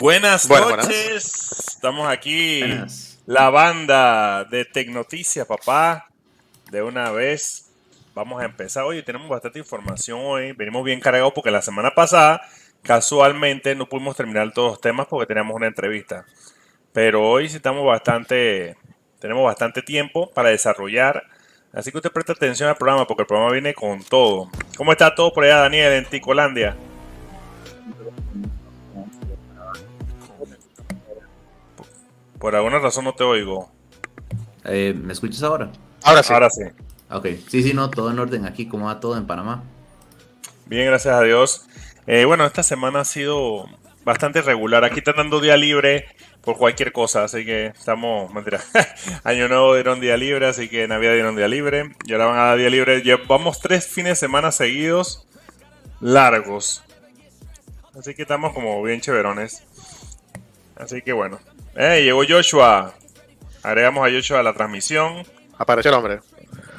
Buenas noches. Estamos aquí. La banda de Tecnoticias, papá. De una vez vamos a empezar. Hoy tenemos bastante información hoy. Venimos bien cargados porque la semana pasada, casualmente, no pudimos terminar todos los temas porque teníamos una entrevista. Pero hoy sí estamos bastante, tenemos bastante tiempo para desarrollar. Así que usted presta atención al programa porque el programa viene con todo. ¿Cómo está todo por allá, Daniel, en Ticolandia? Por alguna razón no te oigo. Eh, ¿Me escuchas ahora? Ahora sí. Ahora sí. Ok, sí, sí, no, todo en orden aquí, ¿cómo va todo en Panamá? Bien, gracias a Dios. Eh, bueno, esta semana ha sido bastante regular. Aquí está dando día libre por cualquier cosa, así que estamos, mentira, año nuevo dieron día libre, así que Navidad dieron día libre, y ahora van a dar día libre. Llevamos tres fines de semana seguidos largos. Así que estamos como bien chéverones. Así que bueno, eh, llegó Joshua. Agregamos a Joshua a la transmisión. Apareció el hombre.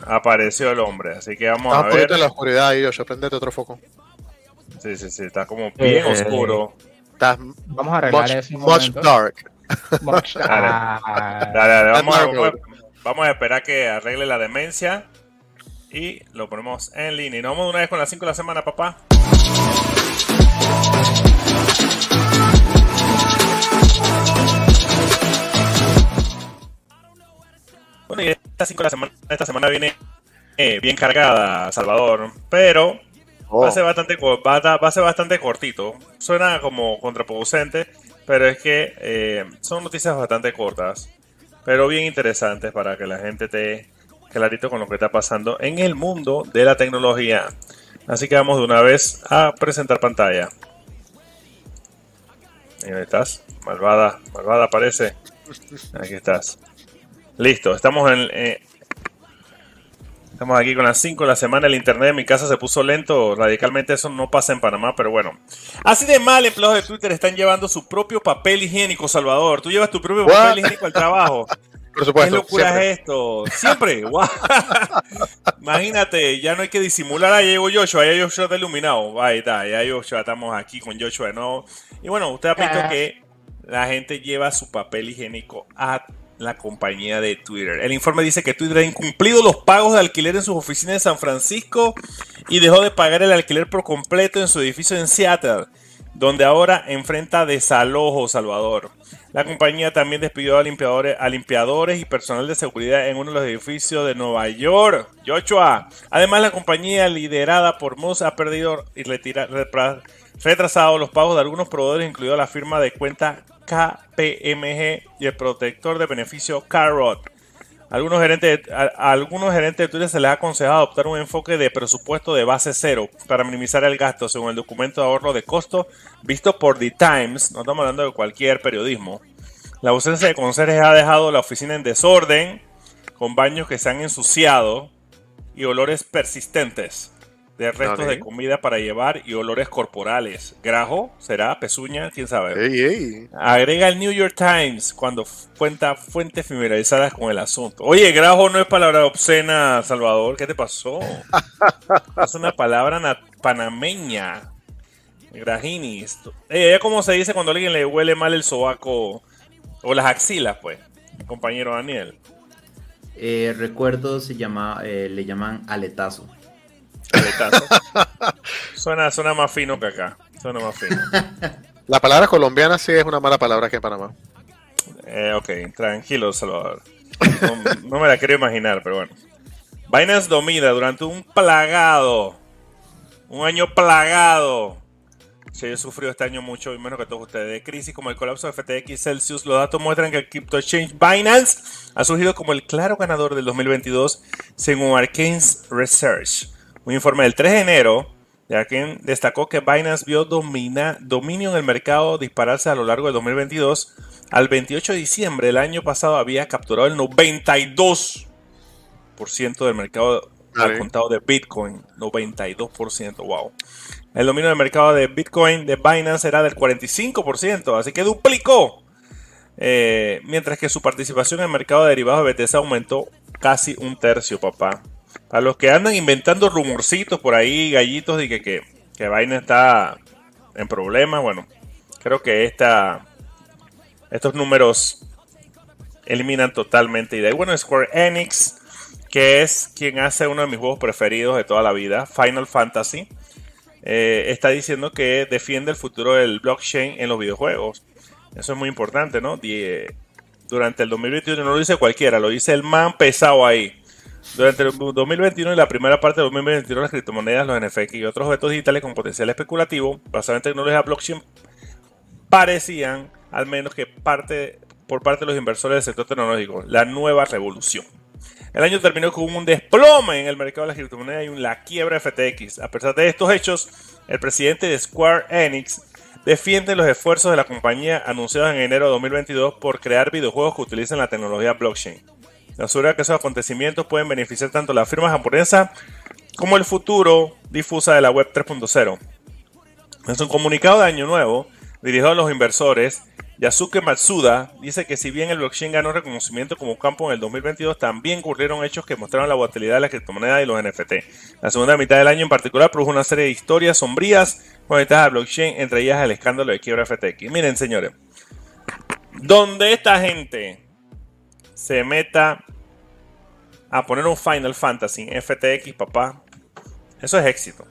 Apareció el hombre, así que vamos a ver. en la oscuridad ahí, Joshua. Prendete otro foco. Sí, sí, sí, está como bien eh, oscuro. vamos a arreglar much, eso. Much dark. Much dark. Dale, dale, Vamos, a, vamos, a, esperar que arregle la demencia. Y lo ponemos en línea. Y nos vamos una vez con las 5 de la semana, papá. Y cinco de la semana, esta semana viene eh, bien cargada, Salvador, pero va, a oh. ser bastante, va, a, ser bastante cortito. Suena como contraproducente, pero es que eh, son noticias bastante cortas, pero bien interesantes para que la gente esté clarito con lo que está pasando en el mundo de la tecnología. Así que vamos de una vez a presentar pantalla. Ahí estás, malvada, malvada aparece. Aquí estás. Listo, estamos en. Eh, estamos aquí con las 5 de la semana. El internet de mi casa se puso lento. Radicalmente eso no pasa en Panamá, pero bueno. Así de mal, empleados de Twitter están llevando su propio papel higiénico, Salvador. Tú llevas tu propio papel higiénico al trabajo. Por supuesto. ¿Qué locura es esto? Siempre. Imagínate, ya no hay que disimular. Ahí llegó Joshua, ya Joshua está iluminado. Ahí está, ya Joshua, estamos aquí con Joshua de nuevo. Y bueno, usted ha visto ah. que la gente lleva su papel higiénico a la compañía de Twitter. El informe dice que Twitter ha incumplido los pagos de alquiler en sus oficinas de San Francisco y dejó de pagar el alquiler por completo en su edificio en Seattle, donde ahora enfrenta desalojo Salvador. La compañía también despidió a limpiadores, a limpiadores y personal de seguridad en uno de los edificios de Nueva York. Joshua. Además, la compañía liderada por Moss ha perdido y retrasado los pagos de algunos proveedores, incluido la firma de cuenta KPMG y el protector de beneficio Carrot. Algunos gerentes, a, algunos gerentes de Twitter se les ha aconsejado adoptar un enfoque de presupuesto de base cero para minimizar el gasto, según el documento de ahorro de costo visto por The Times. No estamos hablando de cualquier periodismo. La ausencia de conserjes ha dejado la oficina en desorden, con baños que se han ensuciado y olores persistentes de restos de comida para llevar y olores corporales. Grajo, será, pezuña, quién sabe. Agrega el New York Times cuando cuenta fuentes familiarizadas con el asunto. Oye, grajo no es palabra obscena, Salvador, ¿qué te pasó? es una palabra panameña. Grajinis. Eh, ¿Cómo se dice cuando a alguien le huele mal el sobaco o las axilas, pues, compañero Daniel? Eh, recuerdo se llama, eh, le llaman aletazo. Suena, suena más fino que acá. Suena más fino. La palabra colombiana sí es una mala palabra que en Panamá. Eh, ok, tranquilo, Salvador. No, me la quiero imaginar, pero bueno. Binance domina durante un plagado. Un año plagado. Se ha sufrido este año mucho, y menos que todos ustedes, de crisis como el colapso de FTX Celsius. Los datos muestran que el crypto exchange Binance ha surgido como el claro ganador del 2022, según Arcane's Research. Un informe del 3 de enero de Arkane destacó que Binance vio dominio en el mercado dispararse a lo largo del 2022. Al 28 de diciembre del año pasado había capturado el 92% del mercado al contado de Bitcoin. 92%, wow. El dominio del mercado de Bitcoin de Binance era del 45%, así que duplicó. Eh, mientras que su participación en el mercado de derivados de BTC aumentó casi un tercio, papá. A los que andan inventando rumorcitos por ahí, gallitos, de que, que, que Vaina está en problemas, bueno, creo que esta, estos números eliminan totalmente idea. Y bueno, Square Enix, que es quien hace uno de mis juegos preferidos de toda la vida, Final Fantasy, eh, está diciendo que defiende el futuro del blockchain en los videojuegos. Eso es muy importante, ¿no? durante el 2021 no lo dice cualquiera, lo dice el man pesado ahí. Durante el 2021 y la primera parte de 2021 las criptomonedas, los NFT y otros objetos digitales con potencial especulativo basados en tecnología blockchain parecían, al menos que parte por parte de los inversores del sector tecnológico, la nueva revolución. El año terminó con un desplome en el mercado de las criptomonedas y una quiebra FTX. A pesar de estos hechos, el presidente de Square Enix defiende los esfuerzos de la compañía anunciados en enero de 2022 por crear videojuegos que utilicen la tecnología blockchain. Asegura que esos acontecimientos pueden beneficiar tanto a las firmas japonesas como el futuro difusa de la web 3.0. En un comunicado de Año Nuevo, dirigido a los inversores, Yasuke Matsuda dice que si bien el blockchain ganó reconocimiento como campo en el 2022, también ocurrieron hechos que mostraron la volatilidad de la criptomoneda y los NFT. La segunda mitad del año en particular produjo una serie de historias sombrías conectadas al blockchain, entre ellas el escándalo de quiebra FTX. Miren, señores, donde esta gente se meta a poner un Final Fantasy en FTX, papá, eso es éxito.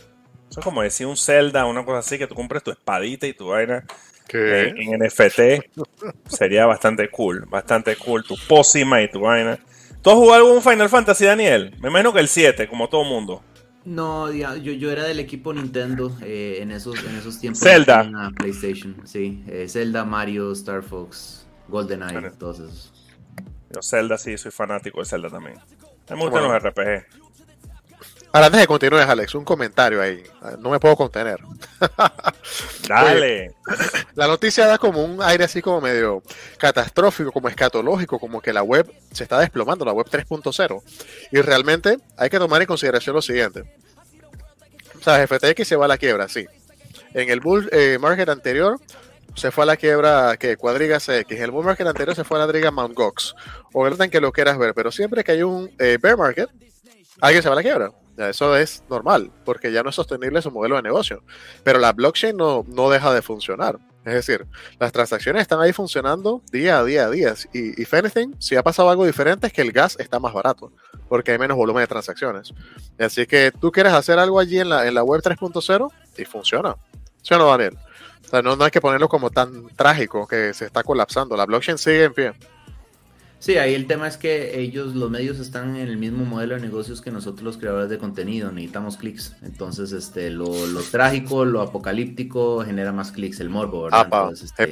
Eso es como decir un Zelda, una cosa así, que tú compres tu espadita y tu vaina eh, en NFT sería bastante cool, bastante cool. Tu pócima y tu vaina. ¿Tú has jugado algún Final Fantasy, Daniel? Me imagino que el 7, como todo mundo. No, yo, yo era del equipo Nintendo eh, en, esos, en esos tiempos. Zelda. PlayStation, sí. Eh, Zelda, Mario, Star Fox, GoldenEye, todos esos. Yo Zelda sí, soy fanático de Zelda también. Me gustan los RPG. Ahora, antes de continúes, Alex, un comentario ahí. No me puedo contener. Dale. la noticia da como un aire así como medio catastrófico, como escatológico, como que la web se está desplomando, la web 3.0. Y realmente hay que tomar en consideración lo siguiente. O sea, FTX se va a la quiebra, sí. En el bull eh, market anterior se fue a la quiebra que Cuadriga CX. En el bull market anterior se fue a la Driga Mount Gox. O el que lo quieras ver, pero siempre que hay un eh, bear market, alguien se va a la quiebra eso es normal, porque ya no es sostenible su modelo de negocio. Pero la blockchain no, no deja de funcionar. Es decir, las transacciones están ahí funcionando día a día a día. Y, if anything, si ha pasado algo diferente es que el gas está más barato, porque hay menos volumen de transacciones. Así que tú quieres hacer algo allí en la, en la web 3.0 y funciona. ¿Sí o no, Daniel? O sea, no, no hay que ponerlo como tan trágico que se está colapsando. La blockchain sigue en pie. Sí, ahí el tema es que ellos, los medios, están en el mismo modelo de negocios que nosotros los creadores de contenido, necesitamos clics. Entonces, este, lo, trágico, lo apocalíptico genera más clics, el morbo, ¿verdad? este,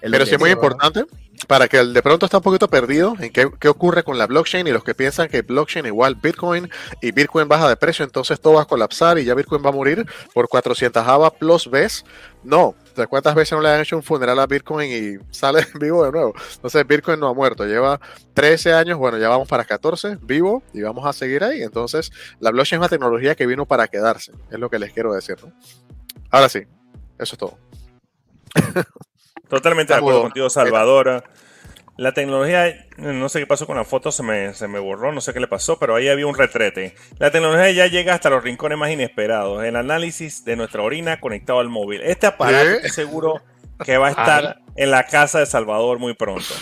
Pero sí es muy importante para que el de pronto está un poquito perdido en qué, ocurre con la blockchain y los que piensan que blockchain igual Bitcoin y Bitcoin baja de precio, entonces todo va a colapsar y ya Bitcoin va a morir por 400 AVA plus vez. No, ¿cuántas veces no le han hecho un funeral a Bitcoin y sale vivo de nuevo? Entonces Bitcoin no ha muerto, lleva 13 años, bueno, ya vamos para 14, vivo y vamos a seguir ahí. Entonces la blockchain es una tecnología que vino para quedarse, es lo que les quiero decir. ¿no? Ahora sí, eso es todo. Totalmente de acuerdo contigo, Salvador. La tecnología, no sé qué pasó con la foto, se me, se me borró, no sé qué le pasó, pero ahí había un retrete. La tecnología ya llega hasta los rincones más inesperados. El análisis de nuestra orina conectado al móvil. Este aparato es seguro que va a estar en la casa de Salvador muy pronto.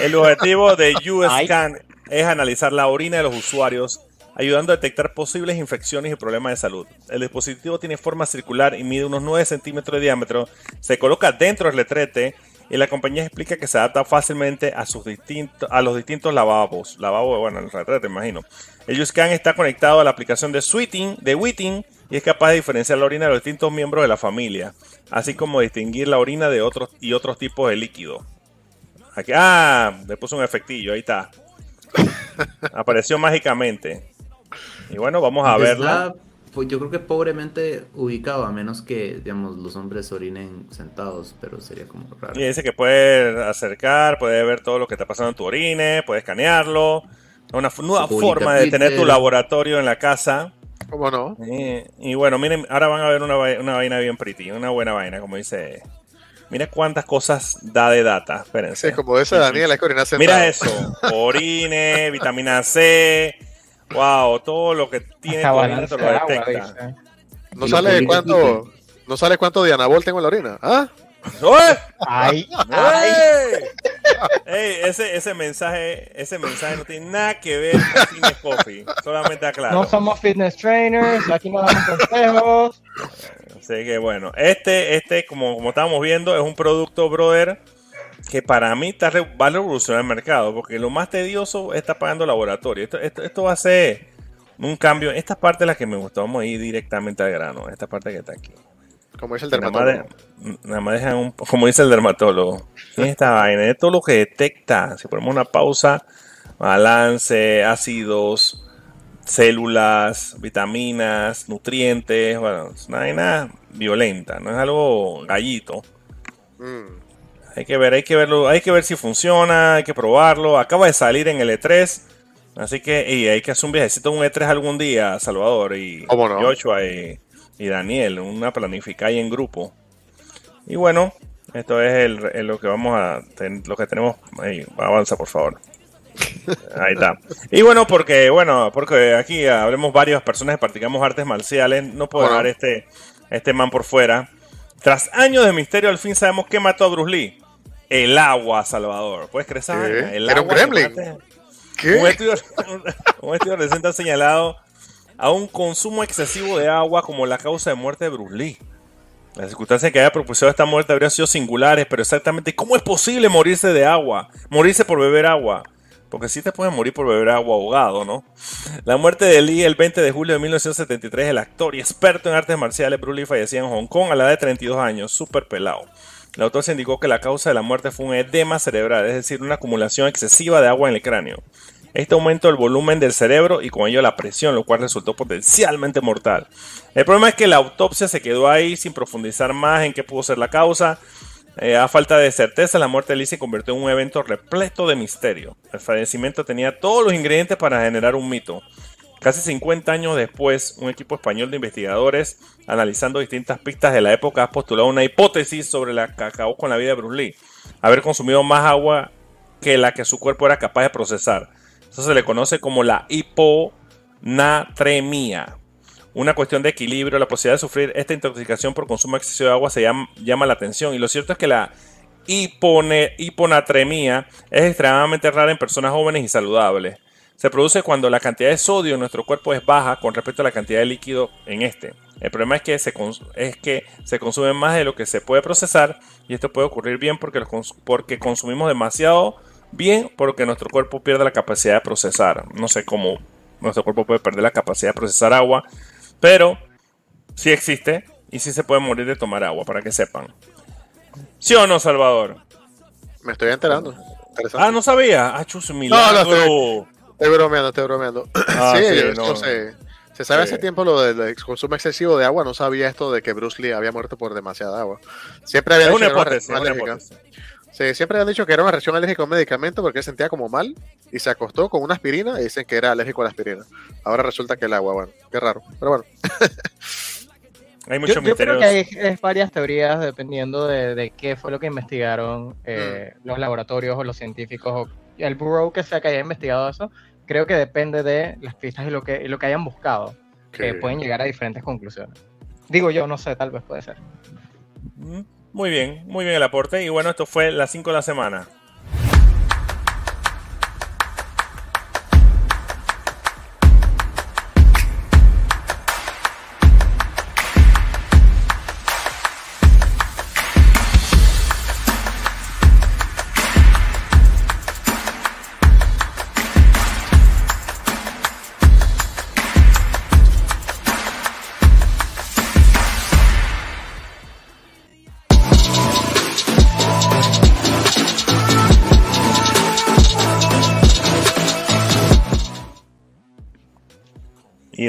El objetivo de USCAN es analizar la orina de los usuarios, ayudando a detectar posibles infecciones y problemas de salud. El dispositivo tiene forma circular y mide unos 9 centímetros de diámetro. Se coloca dentro del retrete y la compañía explica que se adapta fácilmente a, sus distintos, a los distintos lavabos. Lavabo, bueno, el retrete, imagino. El USCAN está conectado a la aplicación de Sweeting, de Witting, y es capaz de diferenciar la orina de los distintos miembros de la familia, así como distinguir la orina de otros y otros tipos de líquido. Aquí, ah, le puso un efectillo, ahí está. Apareció mágicamente. Y bueno, vamos a verla pues yo creo que pobremente ubicado, a menos que, digamos, los hombres orinen sentados, pero sería como raro. Y dice que puede acercar, puede ver todo lo que está pasando en tu orine, puede escanearlo. Una nueva forma de tener tu laboratorio en la casa. ¿Cómo no? Y, bueno, miren, ahora van a ver una, una vaina bien pretty, una buena vaina, como dice. Mira cuántas cosas da de data. Espérense. Sí, como dice Daniel, la orina Mira eso: orine, vitamina C, Wow, todo lo que tiene lo detecta. no sale cuánto, no sale cuánto de anabol tengo en la orina. ¿Ah? ¡Ay! Ey, ese, ese, mensaje, ese mensaje no tiene nada que ver con Fitness Coffee. Solamente aclaro. No somos fitness trainers, aquí no damos consejos. Así que bueno, este, este como, como estábamos viendo, es un producto, brother, que para mí está, va a revolucionar el mercado, porque lo más tedioso está pagando laboratorio. Esto, esto, esto va a ser un cambio. Esta parte es la que me gustó. Vamos a ir directamente al grano. Esta parte que está aquí. Como dice el dermatólogo. Nada más, dejan un, como dice el dermatólogo. esta vaina? Es todo lo que detecta. Si ponemos una pausa, balance, ácidos, células, vitaminas, nutrientes. Bueno, es una vaina violenta. No es algo gallito. Mm. Hay que ver, hay que verlo, hay que ver si funciona, hay que probarlo. Acaba de salir en el E3. Así que y hay que hacer un viajecito un E3 algún día, Salvador y Joshua y y Daniel, una planificada en grupo. Y bueno, esto es el, lo que vamos a lo que tenemos. Ahí, avanza por favor. Ahí está. Y bueno, porque bueno, porque aquí hablemos varias personas que practicamos artes marciales, no puedo dejar este, este man por fuera. Tras años de misterio, al fin sabemos qué mató a Bruce Lee. El agua, Salvador. ¿Puedes creer? El Era un gremlin. ¿Qué? Un estudio, un estudio reciente ha señalado a un consumo excesivo de agua como la causa de muerte de Bruce Lee. Las circunstancias que haya propulsado esta muerte habrían sido singulares, pero exactamente cómo es posible morirse de agua, morirse por beber agua. Porque sí te puedes morir por beber agua ahogado, ¿no? La muerte de Lee el 20 de julio de 1973, el actor y experto en artes marciales Bruce Lee fallecía en Hong Kong a la edad de 32 años, súper pelado. El autor se indicó que la causa de la muerte fue un edema cerebral, es decir, una acumulación excesiva de agua en el cráneo. Este aumentó el volumen del cerebro y con ello la presión, lo cual resultó potencialmente mortal. El problema es que la autopsia se quedó ahí sin profundizar más en qué pudo ser la causa. Eh, a falta de certeza, la muerte de Lee se convirtió en un evento repleto de misterio. El fallecimiento tenía todos los ingredientes para generar un mito. Casi 50 años después, un equipo español de investigadores, analizando distintas pistas de la época, ha postulado una hipótesis sobre la que acabó con la vida de Bruce Lee. Haber consumido más agua que la que su cuerpo era capaz de procesar. Eso se le conoce como la hiponatremia. Una cuestión de equilibrio, la posibilidad de sufrir esta intoxicación por consumo excesivo de agua se llama, llama la atención. Y lo cierto es que la hiponatremia es extremadamente rara en personas jóvenes y saludables. Se produce cuando la cantidad de sodio en nuestro cuerpo es baja con respecto a la cantidad de líquido en este. El problema es que se, es que se consume más de lo que se puede procesar y esto puede ocurrir bien porque, porque consumimos demasiado bien porque nuestro cuerpo pierde la capacidad de procesar. No sé cómo nuestro cuerpo puede perder la capacidad de procesar agua, pero sí existe y sí se puede morir de tomar agua, para que sepan. ¿Sí o no, Salvador? Me estoy enterando. Ah, no sabía. Ah, chus, milagro. No, no, estoy, bromeando, estoy bromeando. Ah, sí, no, sé. Se sabe hace tiempo lo del consumo excesivo de agua, no sabía esto de que Bruce Lee había muerto por demasiada agua. Siempre había una hipótesis, una hipótesis. Sí, siempre han dicho que era una reacción alérgica a un medicamento porque se sentía como mal y se acostó con una aspirina y dicen que era alérgico a la aspirina. Ahora resulta que el agua, bueno, qué raro, pero bueno. hay muchos yo, yo creo que hay, varias teorías dependiendo de, qué fue lo que investigaron eh, mm. los laboratorios o los científicos o el bureau que sea que haya investigado eso. Creo que depende de las pistas y lo que, lo que hayan buscado, que pueden llegar a diferentes conclusiones. Digo yo, no sé, tal vez puede ser. Muy bien, muy bien el aporte. Y bueno, esto fue las 5 de la semana.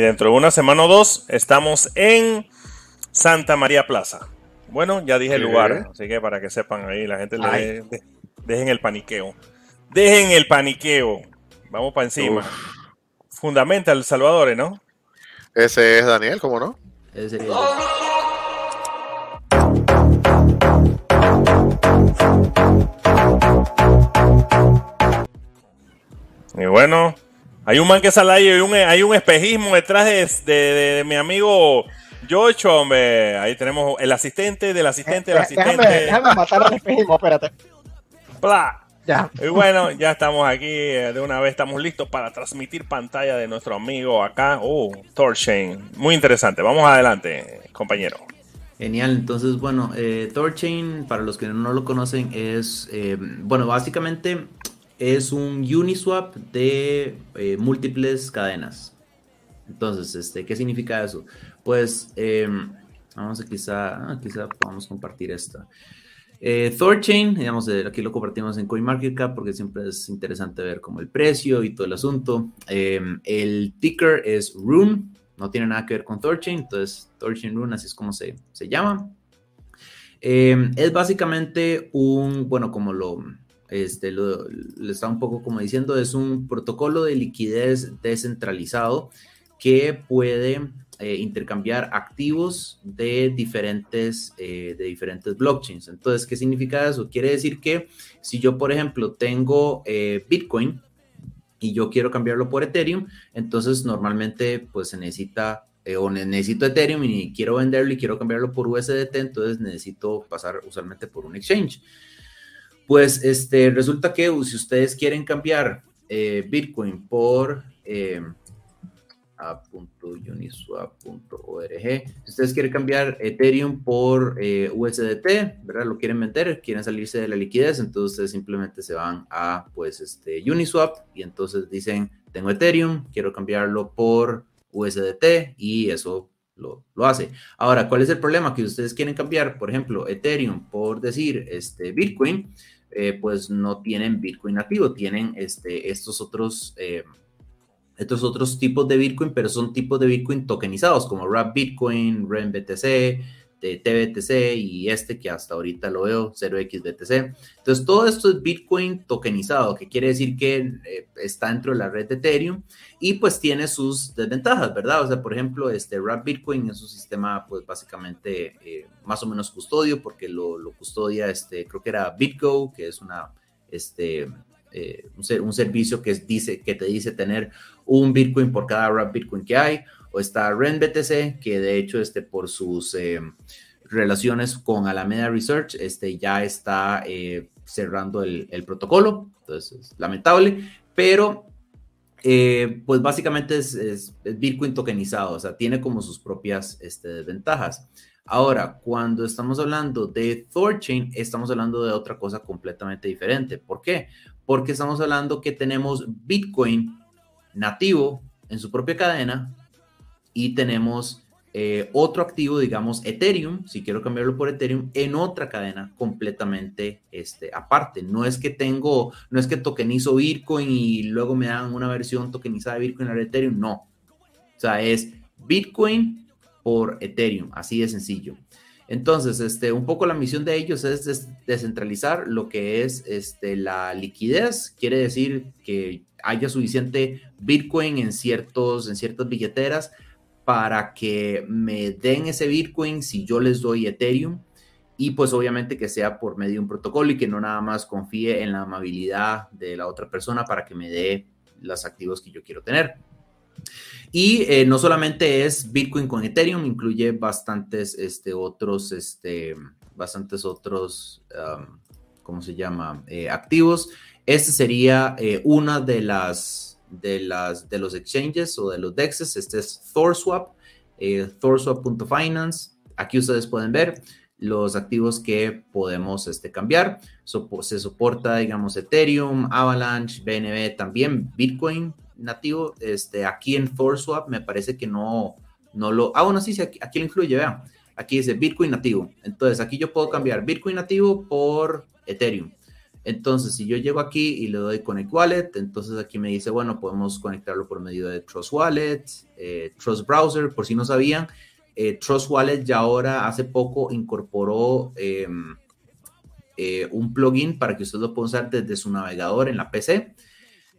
Dentro de una semana o dos estamos en Santa María Plaza. Bueno, ya dije el lugar, así que para que sepan ahí, la gente le dejen el paniqueo. Dejen el paniqueo. Vamos para encima. Fundamenta el Salvador, ¿no? Ese es Daniel, ¿cómo no? Ese sería Y bueno, hay un man que sale ahí, hay un, hay un espejismo detrás de, mi amigo Joshua, hombre, ahí tenemos el asistente del asistente del asistente. Déjame, matar al espejismo, espérate. ¡Pla! Ya. Y bueno, ya estamos aquí, eh, de una vez estamos listos para transmitir pantalla de nuestro amigo acá. Oh, Torchain. Muy interesante. Vamos adelante, compañero. Genial, entonces bueno, eh, Thorchain, para los que no lo conocen, es, eh, bueno, básicamente es un Uniswap de eh, múltiples cadenas. Entonces, este, ¿qué significa eso? Pues, em, vamos a quizá, ah, quizá podamos compartir esta. Thorchain, digamos, aquí lo compartimos en CoinMarketCap porque siempre es interesante ver como el precio y todo el asunto. Em, el ticker es Rune, no tiene nada que ver con Thorchain, entonces Thorchain Rune, así es como se, se llama. Em, es básicamente un, bueno, como lo, este, lo, está un poco como diciendo, es un protocolo de liquidez descentralizado que puede eh, intercambiar activos de diferentes, eh, de diferentes blockchains. Entonces, ¿qué significa eso? Quiere decir que si yo, por ejemplo, tengo eh, Bitcoin, y yo quiero cambiarlo por Ethereum, entonces normalmente pues se necesita o necesito Ethereum y quiero venderlo y quiero cambiarlo por USDT, entonces necesito pasar usualmente por un exchange. Pues este, resulta que si ustedes quieren cambiar eh, Bitcoin por eh, a.uniswap.org. Si ustedes quieren cambiar Ethereum por eh, USDT, ¿verdad? Lo quieren vender, quieren salirse de la liquidez, entonces ustedes simplemente se van a pues este Uniswap y entonces dicen, tengo Ethereum, quiero cambiarlo por USDT y eso lo, lo, hace. Ahora, ¿cuál es el problema? Que ustedes quieren cambiar, por ejemplo, Ethereum por decir este Bitcoin, eh, pues no tienen Bitcoin nativo, tienen este, estos otros... Eh, estos otros tipos de Bitcoin, pero son tipos de Bitcoin tokenizados como RAP Bitcoin, REN BTC, TBTC y este que hasta ahorita lo veo, 0xBTC. Entonces, todo esto es Bitcoin tokenizado, que quiere decir que eh, está dentro de la red de Ethereum y pues tiene sus desventajas, ¿verdad? O sea, por ejemplo, este RAP Bitcoin es un sistema pues básicamente eh, más o menos custodio porque lo, lo, custodia, este, creo que era BitGo, que es una, este, eh, un, servicio que, dice, que te dice tener un Bitcoin por cada wrap Bitcoin que hay, o está RenBTC, que de hecho este, por sus eh, relaciones con Alameda Research este, ya está eh, cerrando el, protocolo, entonces es lamentable, pero pues básicamente es, Bitcoin tokenizado, o sea, tiene como sus propias este, desventajas. Ahora, cuando estamos hablando de Thorchain, estamos hablando de otra cosa completamente diferente. ¿Por qué? porque estamos hablando que tenemos Bitcoin nativo en su propia cadena y tenemos eh, otro activo, digamos Ethereum, si quiero cambiarlo por Ethereum, en otra cadena completamente este, aparte. No es que tengo, no es que tokenizo Bitcoin y luego me dan una versión tokenizada de Bitcoin a Ethereum, no. O sea, es Bitcoin por Ethereum, así de sencillo. Entonces, este, un poco la misión de ellos es descentralizar lo que es este, la liquidez, quiere decir que haya suficiente Bitcoin en, ciertos, en ciertas billeteras para que me den ese Bitcoin si yo les doy Ethereum y pues obviamente que sea por medio de un protocolo y que no nada más confíe en la amabilidad de la otra persona para que me dé los activos que yo quiero tener. Y eh, no solamente es Bitcoin con Ethereum, incluye bastantes este, otros, este, bastantes otros, ¿cómo se llama? Eh, activos. Este sería eh, una de las, de las, de los exchanges o de los dexes. Este es ThorSwap, ThorSwap.finance. Aquí ustedes pueden ver los activos que podemos este, cambiar. se soporta, digamos, Ethereum, Avalanche, BNB, también Bitcoin, nativo, este, aquí en ThorSwap me parece que no, no lo, ah, bueno, sí, sí aquí, aquí lo incluye, vean, aquí dice Bitcoin nativo, entonces aquí yo puedo cambiar Bitcoin nativo por Ethereum. Entonces, si yo llego aquí y le doy Connect Wallet, entonces aquí me dice, bueno, podemos conectarlo por medio de Trust Wallet, eh, Trust Browser, por si no sabían, eh, Trust Wallet ya ahora hace poco incorporó em, eh, un plugin para que usted lo pueda usar desde su navegador en la PC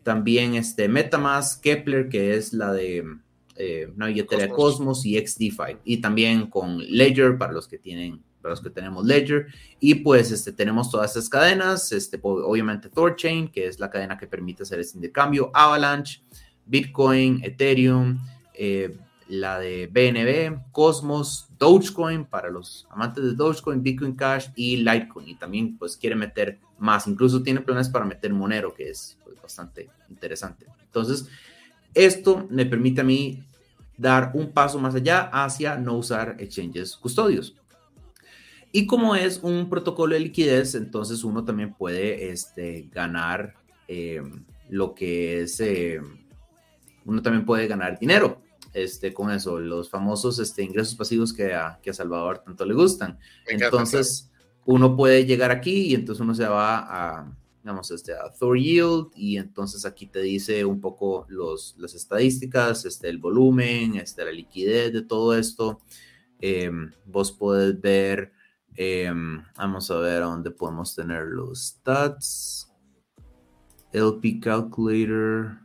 también este Metamask, Kepler, que es la de una billetera de Cosmos y XDeFi. Y también con Ledger para los que tienen, los que tenemos Ledger. Y pues este, tenemos todas estas cadenas, este, obviamente Thorchain, que es la cadena que permite hacer este intercambio, Avalanche, Bitcoin, Ethereum, eh, la de BNB, Cosmos, Dogecoin para los amantes de Dogecoin, Bitcoin Cash y Litecoin. Y también pues quiere meter más, incluso tiene planes para meter Monero, que es pues, bastante interesante. Entonces, esto me permite a mí dar un paso más allá hacia no usar exchanges custodios. Y como es un protocolo de liquidez, entonces uno también puede este, ganar eh, lo que es, eh, uno también puede ganar dinero este, con eso, los famosos este, ingresos pasivos que a, que a Salvador tanto le gustan. Entonces, uno puede llegar aquí y entonces uno se va a, digamos, este, a Thor Yield y entonces aquí te dice un poco los, las estadísticas, este, el volumen, este, la liquidez de todo esto. Em, vos podés ver Em, vamos a ver dónde podemos tener los stats. LP Calculator.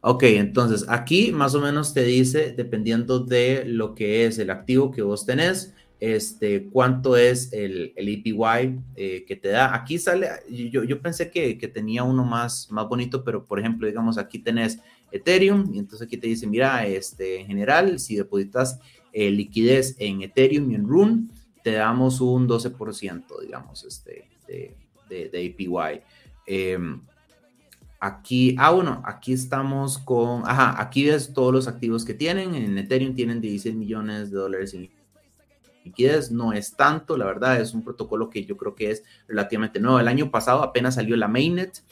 Ok, entonces aquí más o menos te dice, dependiendo de lo que es el activo que vos tenés, este, cuánto es el, el APY eh, que te da. Aquí sale, yo, yo pensé que, que, tenía uno más, más bonito, pero por ejemplo, digamos, aquí tenés Ethereum y entonces aquí te dice, mira, este, en general, si depositas eh, liquidez en Ethereum y en Rune, te damos un 12%, digamos, este, de, de, APY. Em, aquí, ah, bueno, aquí estamos con, ajá, aquí ves todos los activos que tienen. En Ethereum tienen 16 millones de dólares en liquidez. No es tanto, la verdad, es un protocolo que yo creo que es relativamente nuevo. El año pasado apenas salió la mainnet.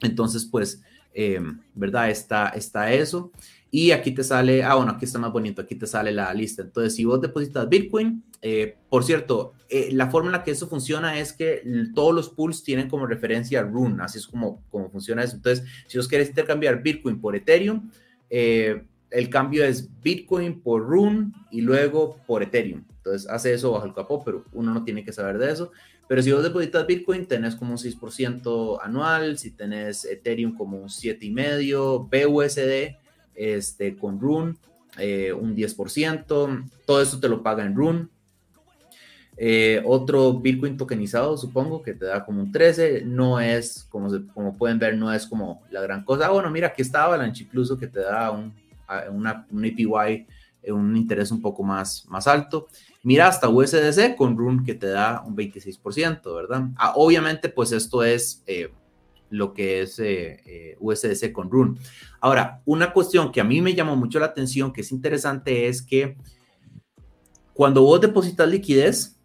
Entonces, pues, em, ¿verdad? Está, está eso. Y aquí te sale, ah, bueno, aquí está más bonito, aquí te sale la lista. Entonces, si vos depositas Bitcoin, eh, por cierto, eh, la forma en la que eso funciona es que todos los pools tienen como referencia Rune, así es como, como funciona eso. Entonces, si vos querés intercambiar Bitcoin por Ethereum, eh, el cambio es Bitcoin por Rune y luego por Ethereum. Entonces, hace eso bajo el capó, pero uno no tiene que saber de eso. Pero si vos depositas Bitcoin, tenés como un 6% anual, si tenés Ethereum como un 7,5%, BUSD este, con Rune, eh, un 10%, todo eso te lo paga en Rune. Eh, otro Bitcoin tokenizado, supongo, que te da como un 13, no es, como, como pueden ver, no es como la gran cosa. Ah, bueno, mira, aquí está Avalanche incluso que te da un, una, un APY, eh, un interés un poco más, más alto. Mira hasta USDC con Rune que te da un 26%, ¿verdad? Ah, obviamente, pues esto es lo que es eh, eh, USDC con Rune. Ahora, una cuestión que a mí me llamó mucho la atención, que es interesante, es que cuando vos depositas liquidez,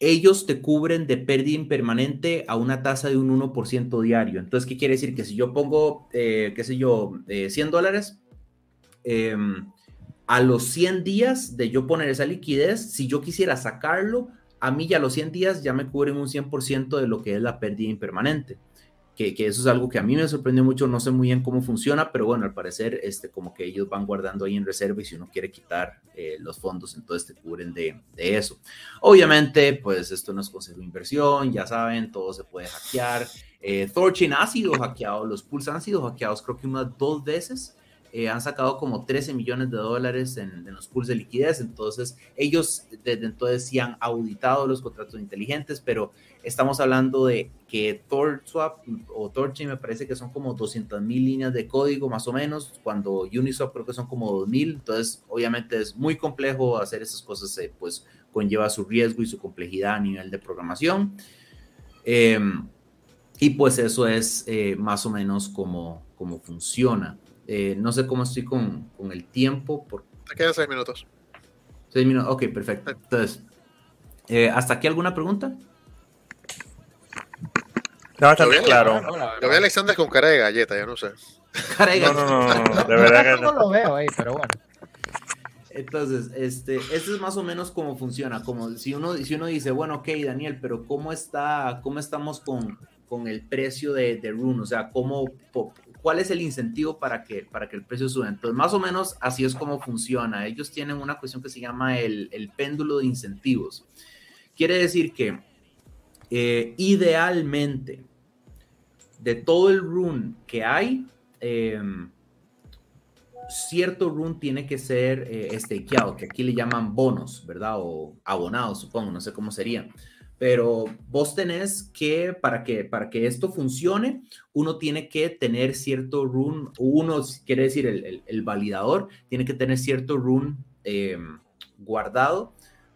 ellos te cubren de pérdida impermanente a una tasa de un 1% diario. Entonces, ¿qué quiere decir? Que si yo pongo, eh, qué sé yo, 100 dólares, em, a los 100 días de yo poner esa liquidez, si yo quisiera sacarlo, a mí ya los 100 días ya me cubren un 100% de lo que es la pérdida impermanente. Que, que, eso es algo que a mí me sorprendió mucho, no sé muy bien cómo funciona, pero bueno, al parecer, este, como que ellos van guardando ahí en reserva y si uno quiere quitar eh, los fondos, entonces te cubren de, de, eso. Obviamente, pues esto no es consejo de inversión, ya saben, todo se puede hackear. Eh, Thorchain ha sido hackeado, los pools han sido hackeados creo que unas dos veces eh, han sacado como 13 millones de dólares en, los pools de liquidez, entonces ellos desde entonces sí han auditado los contratos inteligentes, pero estamos hablando de que TorSwap o Torchain me parece que son como 200 mil líneas de código más o menos, cuando Uniswap creo que son como 2000, entonces obviamente es muy complejo hacer esas cosas, eh, pues conlleva su riesgo y su complejidad a nivel de programación. Em, y pues eso es eh, más o menos como, como funciona. Eh, no sé cómo estoy con, con el tiempo. Por... Te quedan seis minutos. Seis minutos, ok, perfecto. Entonces, eh, ¿hasta aquí alguna pregunta? Está bien, claro. Yo vi a Alexander con cara de galleta, yo no sé. Cara de galleta. No, no, no, de verdad que no. lo veo ahí, pero bueno. Entonces, este, esto es más o menos cómo funciona. Como si uno, si uno dice, bueno, ok, Daniel, pero ¿cómo está, cómo estamos con, con el precio de, de Rune? O sea, ¿cómo, cuál es el incentivo para que, para que el precio suba. Entonces, más o menos así es como funciona. Ellos tienen una cuestión que se llama el, el péndulo de incentivos. Quiere decir que eh, idealmente, de todo el run que hay, em, cierto run tiene que ser eh, stakeado, que aquí le llaman bonos, ¿verdad? O abonados, supongo, no sé cómo sería. pero vos tenés que para, que, para que esto funcione, uno tiene que tener cierto run, uno quiere decir el, el, validador, tiene que tener cierto run eh, guardado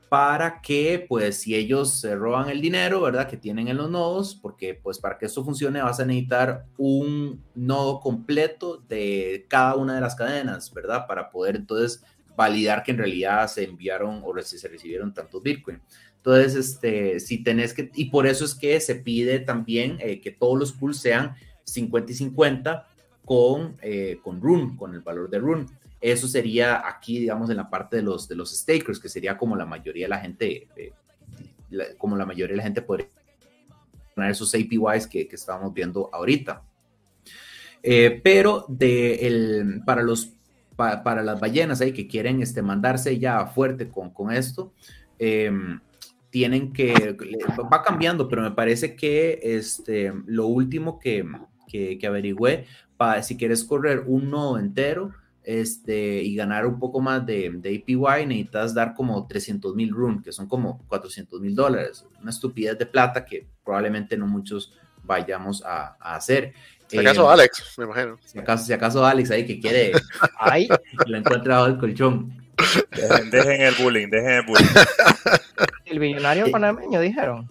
para que, pues, si ellos se roban el dinero, ¿verdad? Que tienen en los nodos, porque, pues, para que esto funcione vas a necesitar un nodo completo de cada una de las cadenas, ¿verdad? Para poder entonces validar que en realidad se enviaron o se recibieron tantos Bitcoin. Entonces, este, si tenés que, y por eso es que se pide también eh, que todos los pools sean 50 y 50 con, eh, con RUN, con el valor de RUN. Eso sería aquí, digamos, en la parte de los, de los stakers, que sería como la mayoría de la gente, eh, como la mayoría de la gente podría poner esos APYs que, que estábamos viendo ahorita. Eh, pero de el, para, los, para las ballenas ahí que quieren este, mandarse ya fuerte con, con esto, em, tienen que, va cambiando, pero me parece que este, lo último que, que, que averigüé, para, si quieres correr un nodo entero, este, y ganar un poco más de, de APY, necesitas dar como 300 mil run, que son como 400 mil dólares. Una estupidez de plata que probablemente no muchos vayamos a, hacer. Si acaso eh, Alex, me imagino. Si acaso, si acaso Alex ahí que quiere, ahí lo encuentra bajo el colchón. Dejen, el bullying, dejen el bullying. El millonario panameño, dijeron.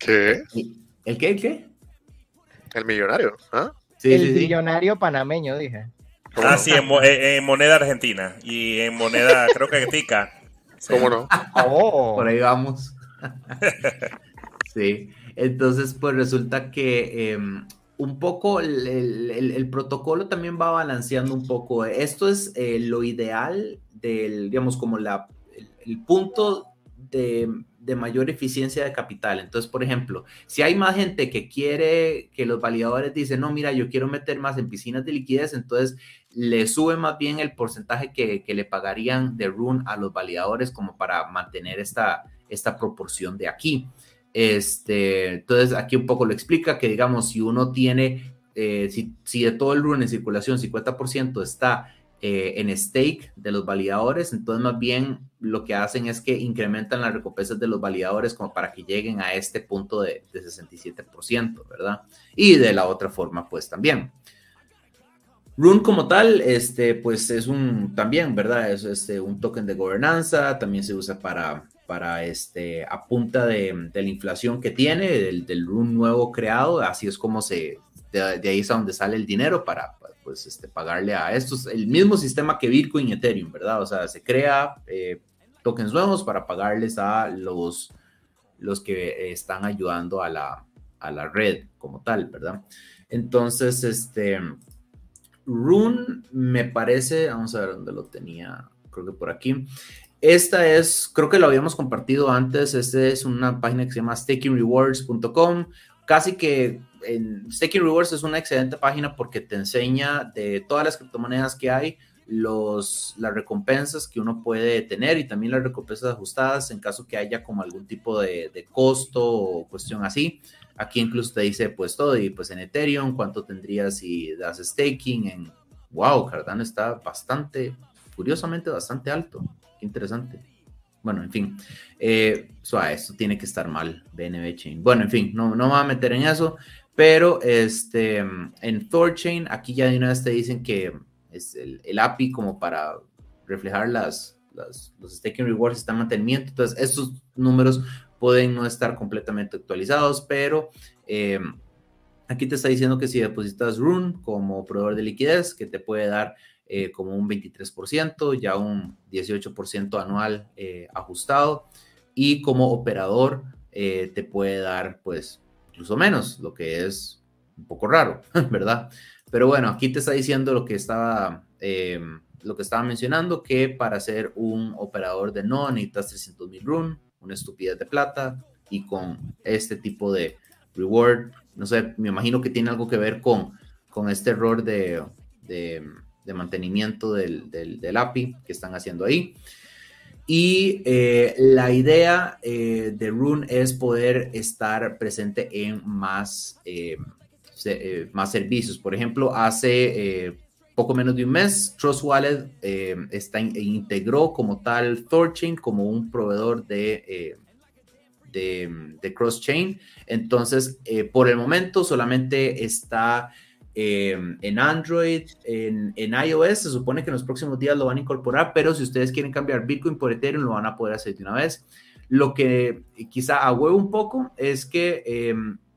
¿Qué? ¿El qué? ¿El qué? El millonario, ¿ah? Sí, el millonario panameño, dije. Ah, sí, en, moneda argentina y en moneda, creo que tica. ¿Cómo no? Oh. Por ahí vamos. sí, entonces pues resulta que em, un poco el, protocolo también va balanceando un poco. Esto es eh, lo ideal del, digamos, como la, el punto de de mayor eficiencia de capital. Entonces, por ejemplo, si hay más gente que quiere que los validadores dicen, no, mira, yo quiero meter más en piscinas de liquidez, entonces le sube más bien el porcentaje que, le pagarían de RUN a los validadores como para mantener esta, esta proporción de aquí. Este, entonces, aquí un poco lo explica que, digamos, si uno tiene, eh, si, si de todo el RUN en circulación, 50% está eh, en stake de los validadores, entonces más bien lo que hacen es que incrementan las recompensas de los validadores como para que lleguen a este punto de, 67%, ¿verdad? Y de la otra forma, pues también. Rune como tal, este, pues es un, también, ¿verdad? Es este, un token de gobernanza, también se usa para, para este, a punta de, la inflación que tiene, del, del Rune nuevo creado, así es como se, de, ahí es a donde sale el dinero para, pues este, pagarle a estos, el mismo sistema que Bitcoin y Ethereum, ¿verdad? O sea, se crea eh, tokens nuevos para pagarles a los, los que están ayudando a la, a la red como tal, ¿verdad? Entonces, este, Rune me parece, vamos a ver dónde lo tenía, creo que por aquí. Esta es, creo que lo habíamos compartido antes, esta es una página que se llama stakingrewards.com, casi que en Staking Rewards es una excelente página porque te enseña de todas las criptomonedas que hay, los, las recompensas que uno puede tener y también las recompensas ajustadas en caso que haya como algún tipo de, de costo o cuestión así. Aquí incluso te dice pues todo y pues en Ethereum cuánto tendrías si das staking en... Wow, Cardano está bastante, curiosamente bastante alto. Qué interesante. Bueno, en fin, eh, esto tiene que estar mal, BNB Chain. Bueno, en fin, no, no me voy a meter en eso. Pero este, en Thorchain, aquí ya de una vez te dicen que es el, API como para reflejar las, los staking rewards está en mantenimiento. Entonces, estos números pueden no estar completamente actualizados, pero eh, aquí te está diciendo que si depositas Rune como proveedor de liquidez, que te puede dar eh, como un 23%, ya un 18% anual eh, ajustado, y como operador te puede dar pues incluso menos, lo que es un poco raro, ¿verdad? Pero bueno, aquí te está diciendo lo que estaba, eh, lo que estaba mencionando, que para ser un operador de no necesitas 300 mil run, una estupidez de plata, y con este tipo de reward, no sé, me imagino que tiene algo que ver con, con este error de, de, mantenimiento del, del, API que están haciendo ahí. Y eh, la idea eh, de Rune es poder estar presente en más, eh, más servicios. Por ejemplo, hace poco menos de un mes, Trust Wallet está integró como tal Thorchain como un proveedor de, de, cross-chain. Entonces, eh, por el momento solamente está en Android, en, iOS. Se supone que en los próximos días lo van a incorporar, pero si ustedes quieren cambiar Bitcoin por Ethereum, lo van a poder hacer de una vez. Lo que quizá huevo un poco es que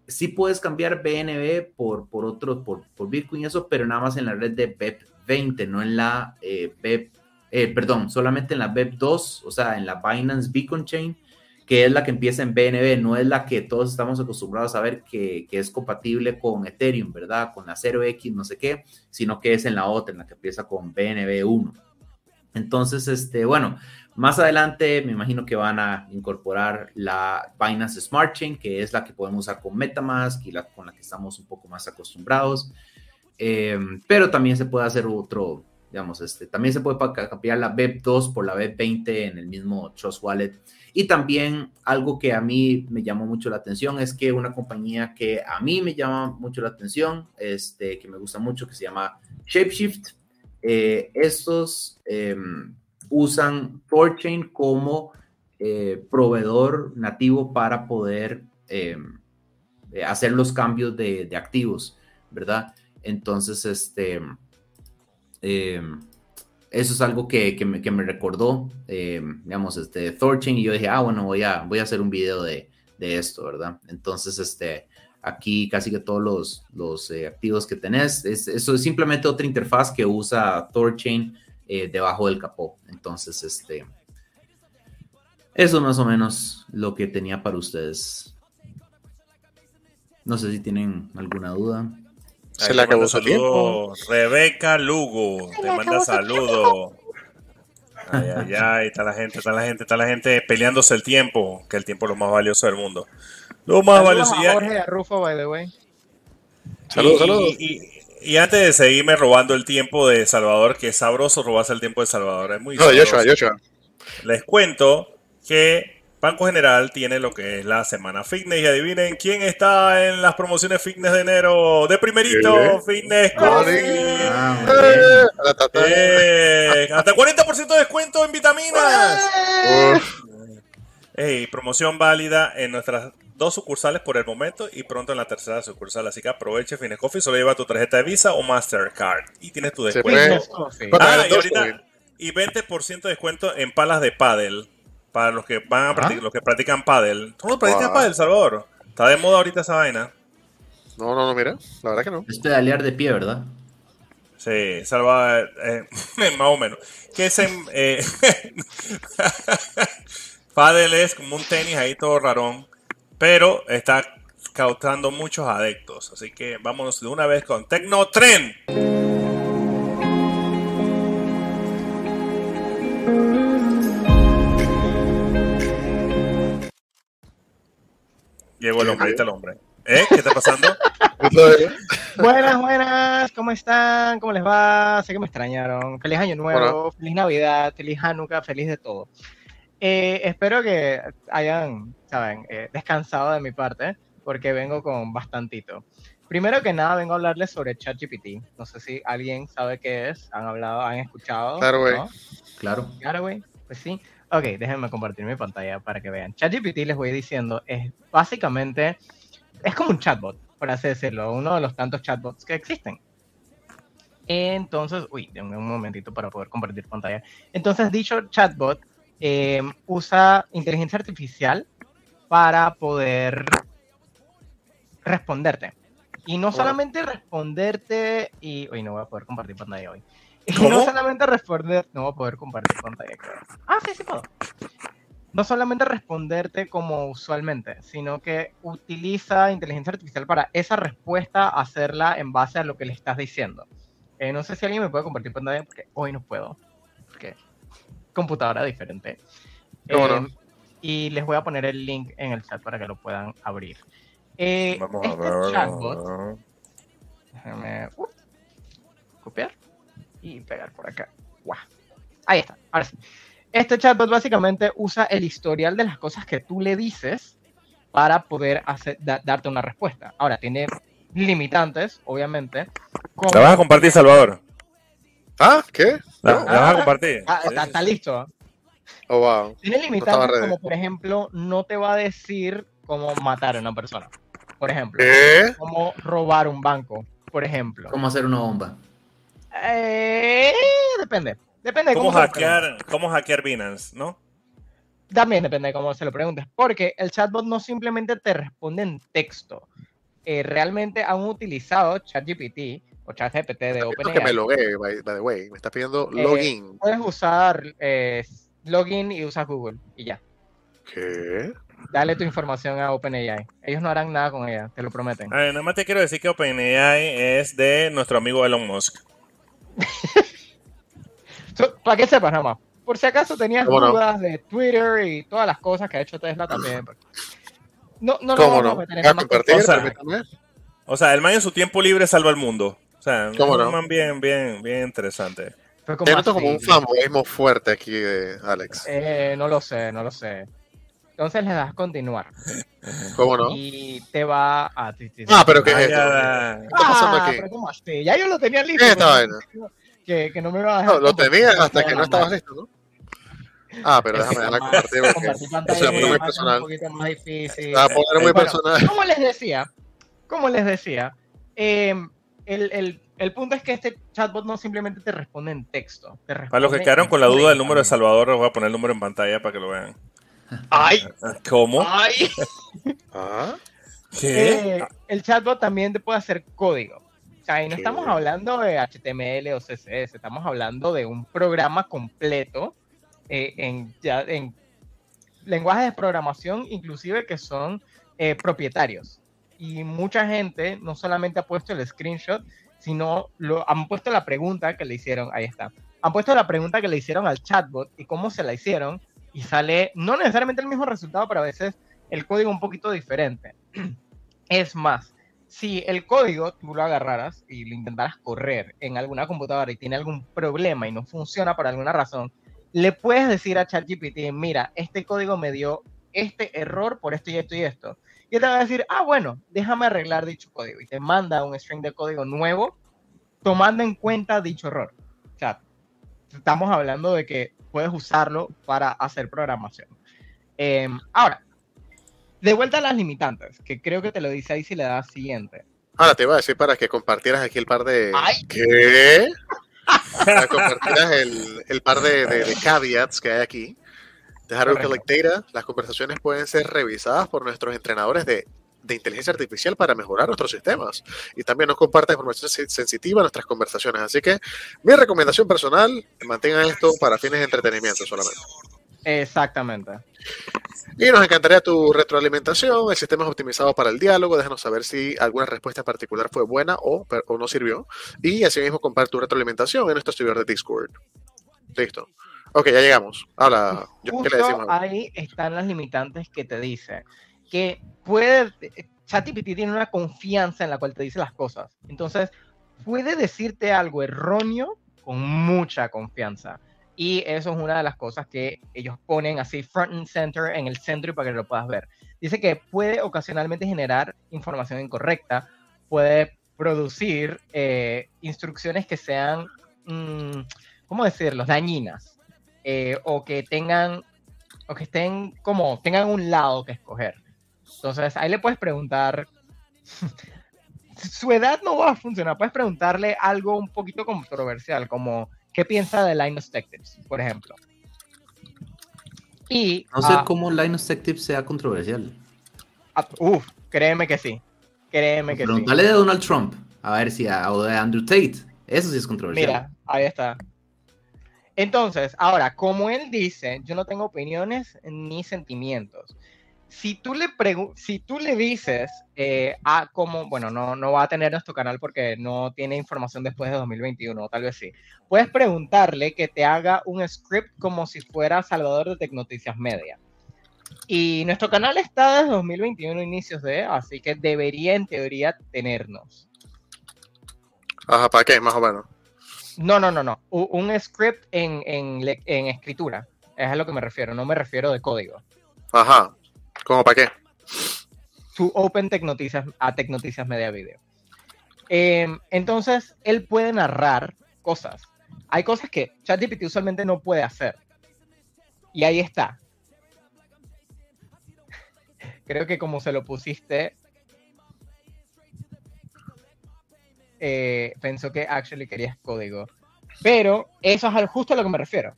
sí puedes cambiar BNB por, por otro, por, por Bitcoin y eso, pero nada más en la red de BEP20, no en la eh, BEP, eh, perdón, solamente en la BEP2, o sea, en la Binance Beacon Chain, que es la que empieza en BNB, no es la que todos estamos acostumbrados a ver que, que es compatible con Ethereum, ¿verdad? Con la 0x, no sé qué, sino que es en la otra, en la que empieza con BNB1. Entonces, este, bueno, más adelante me imagino que van a incorporar la Binance Smart Chain, que es la que podemos usar con Metamask y la con la que estamos un poco más acostumbrados. Em, pero también se puede hacer otro, digamos, este, también se puede cambiar la BEP2 por la BEP20 en el mismo Trust Wallet. Y también algo que a mí me llamó mucho la atención es que una compañía que a mí me llama mucho la atención, este, que me gusta mucho, que se llama Shapeshift, eh, estos... Em, usan Thorchain como eh, proveedor nativo para poder eh, eh, hacer los cambios de, activos, ¿verdad? Entonces, este, eso es algo que, me, recordó, digamos, este, Thorchain y yo dije, ah, bueno, voy a, voy a hacer un video de, esto, ¿verdad? Entonces, este, aquí casi que todos los, los activos que tenés, eso es simplemente otra interfaz que usa Thorchain eh, debajo del capó. Entonces, este, eso es más o menos lo que tenía para ustedes. No sé si tienen alguna duda. Se le acabó saludo. Rebeca Lugo, te manda saludo. Ay, ay, ay, está la gente, está la gente, está la gente peleándose el tiempo, que el tiempo es lo más valioso del mundo. Lo más valioso. A Jorge, a Rufo, by the way. Saludos, saludos. Y antes de seguirme robando el tiempo de Salvador, que es sabroso robarse el tiempo de Salvador, es muy no, Les cuento que Banco General tiene lo que es la semana fitness y adivinen quién está en las promociones fitness de enero. De primerito Fitness Coffee. Ah, eh, hasta 40% de descuento en vitaminas. Hey, promoción válida en nuestras dos sucursales por el momento y pronto en la tercera sucursal. Así que aproveche Fines Coffee, solo lleva tu tarjeta de Visa o Mastercard y tienes tu descuento. Ah, y, ahorita, y 20% de descuento en palas de paddle para los que van a practicar, los que practican paddle. ¿Cómo practican paddle, Salvador? Está de moda ahorita esa vaina. No, no, no, mira, la verdad que no. Es pedalear de pie, ¿verdad? Sí, Salvador, eh, más o menos. Que es en, eh, paddle es como un tenis ahí todo rarón pero está causando muchos adeptos. Así que vámonos de una vez con Tecnotrend. Llegó el hombre, ahí está el hombre. ¿Eh? ¿Qué está pasando? buenas, buenas, ¿cómo están? ¿Cómo les va? Sé que me extrañaron. Feliz Año Nuevo, feliz Navidad, feliz Hanukkah, feliz de todo. Eh, espero que hayan, saben, eh, descansado de mi parte, porque vengo con bastantito. Primero que nada, vengo a hablarles sobre ChatGPT. No sé si alguien sabe qué es, han hablado, han escuchado. Claro, güey. Claro. Claro, güey. Pues sí. Ok, déjenme compartir mi pantalla para que vean. ChatGPT, les voy diciendo, es básicamente, es como un chatbot, por así decirlo, uno de los tantos chatbots que existen. Entonces, uy, denme un momentito para poder compartir pantalla. Entonces, dicho chatbot eh, usa inteligencia artificial para poder responderte. Y no solamente responderte y... Uy, no voy a poder compartir pantalla hoy. Y no solamente responder... No voy a poder compartir pantalla, Ah, sí, sí puedo. No solamente responderte como usualmente, sino que utiliza inteligencia artificial para esa respuesta hacerla en base a lo que le estás diciendo. Eh, no sé si alguien me puede compartir pantalla porque hoy no puedo. Computadora diferente. Eh, y les voy a poner el link en el chat para que lo puedan abrir. Eh, Vamos este a ver. chatbot, déjame uh, copiar y pegar por acá. Ahí está. Ahora sí. Este chatbot básicamente usa el historial de las cosas que tú le dices para poder hacer, darte una respuesta. Ahora, tiene limitantes, obviamente. ¿La vas a compartir, Salvador? ¿Ah? ¿Qué? ¿La, vas a compartir? Ah, está, listo. Oh, wow. Tiene limitantes como, por ejemplo, no te va a decir cómo matar a una persona. Por ejemplo, ¿Eh? cómo robar un banco, por ejemplo. Cómo hacer una bomba. Eh, depende. Depende de cómo, hackear, cómo hackear Binance, ¿no? También depende de cómo se lo preguntes, porque el chatbot no simplemente te responde en texto. Eh, realmente han utilizado ChatGPT o ChatGPT de OpenAI. que me logué, by, the way. Me está pidiendo eh, login. puedes usar eh, login y usas Google y ya. ¿Qué? Dale tu información a OpenAI. Ellos no harán nada con ella, te lo prometen. nada más te quiero decir que OpenAI es de nuestro amigo Elon Musk. para que sepas nada más. Por si acaso tenías dudas de Twitter y todas las cosas que ha hecho Tesla también. No, no, ¿Cómo no? o, sea, el man en su tiempo libre salva el mundo. O sea, es un man bien, bien, bien interesante. Te noto como un fanboyismo fuerte aquí de Alex. Eh, no lo sé, no lo sé. Entonces le das continuar. ¿Cómo no? Y te va a... Ah, pero ¿qué es esto? ¿Qué está pasando ah, aquí? Ya yo lo tenía listo. ¿Qué esta vaina? Que, que, no me iba a dejar. No, lo tenía hasta que no estabas listo, ¿no? Ah, pero déjame dejarla compartir porque eso es muy personal. Un poquito más difícil. Va a poner muy personal. Como les decía, como les decía, eh, el, el, el, punto es que este chatbot no simplemente te responde en texto. Te responde para los que quedaron con la duda del número de Salvador, voy a poner el número en pantalla para que lo vean. ¡Ay! ¿Cómo? ¡Ay! ¿Ah? ¿Qué? Eh, el chatbot también te puede hacer código. O sea, y no estamos hablando de HTML o CSS, estamos hablando de un programa completo eh, en, ya, en lenguajes de programación, inclusive que son eh, propietarios. Y mucha gente no solamente ha puesto el screenshot, sino lo, han puesto la pregunta que le hicieron, ahí está, han puesto la pregunta que le hicieron al chatbot y cómo se la hicieron y sale no necesariamente el mismo resultado, pero a veces el código un poquito diferente. Es más, si el código tú lo agarraras y lo intentaras correr en alguna computadora y tiene algún problema y no funciona por alguna razón, le puedes decir a ChatGPT, mira, este código me dio este error por esto y esto y esto. Y te va a decir, ah, bueno, déjame arreglar dicho código. Y te manda un string de código nuevo tomando en cuenta dicho error. O sea, estamos hablando de que puedes usarlo para hacer programación. Em, ahora, de vuelta a las limitantes, que creo que te lo dice ahí si le das siguiente. Ahora te iba a decir para que compartieras aquí el par de... ¿Qué? para compartir el, el par de, de, caveats que hay aquí. Dejar Collect Data, las conversaciones pueden ser revisadas por nuestros entrenadores de, de, inteligencia artificial para mejorar nuestros sistemas. Y también nos comparte información sensitiva en nuestras conversaciones. Así que mi recomendación personal, mantengan esto para fines de entretenimiento solamente. Exactamente. Y nos encantaría tu retroalimentación. El sistema es optimizado para el diálogo. Déjanos saber si alguna respuesta particular fue buena o, o no sirvió. Y así mismo comparte tu retroalimentación en nuestro servidor de Discord. Listo. Ok, ya llegamos. Habla. ¿qué le decimos? Ahí están las limitantes que te dice que puede. ChatGPT tiene una confianza en la cual te dice las cosas. Entonces, puede decirte algo erróneo con mucha confianza. Y eso es una de las cosas que ellos ponen así front and center en el centro y para que lo puedas ver. Dice que puede ocasionalmente generar información incorrecta, puede producir eh, instrucciones que sean, mm, ¿cómo decirlo?, dañinas eh, o que tengan, o que estén como, tengan un lado que escoger. Entonces ahí le puedes preguntar, su edad no va a funcionar, puedes preguntarle algo un poquito controversial, como ¿Qué piensa de Linus Tech Tips, por ejemplo? Y, no sé uh, cómo Linus Tech Tips sea controversial. Uh, uf, créeme que sí. Créeme que sí. de Donald Trump, a ver si, o de Andrew Tate. Eso sí es controversial. Mira, ahí está. Entonces, ahora, como él dice, yo no tengo opiniones ni sentimientos si tú le, si tú le dices eh, a cómo, bueno, no, no va a tener nuestro canal porque no tiene información después de 2021, tal vez sí. Puedes preguntarle que te haga un script como si fuera Salvador de Tecnoticias Media. Y nuestro canal está desde 2021, inicios de, así que debería en teoría tenernos. Ajá, ¿para qué? Más o menos. No, no, no, no. Un script en, en, en escritura. Es a lo que me refiero, no me refiero de código. Ajá. ¿Cómo para qué? To Open Tecnoticias a Tecnoticias Media Video. Em, entonces, él puede narrar cosas. Hay cosas que ChatGPT usualmente no puede hacer. Y ahí está. Creo que como se lo pusiste, eh, pensó que actually querías código. Pero eso es justo a lo que me refiero.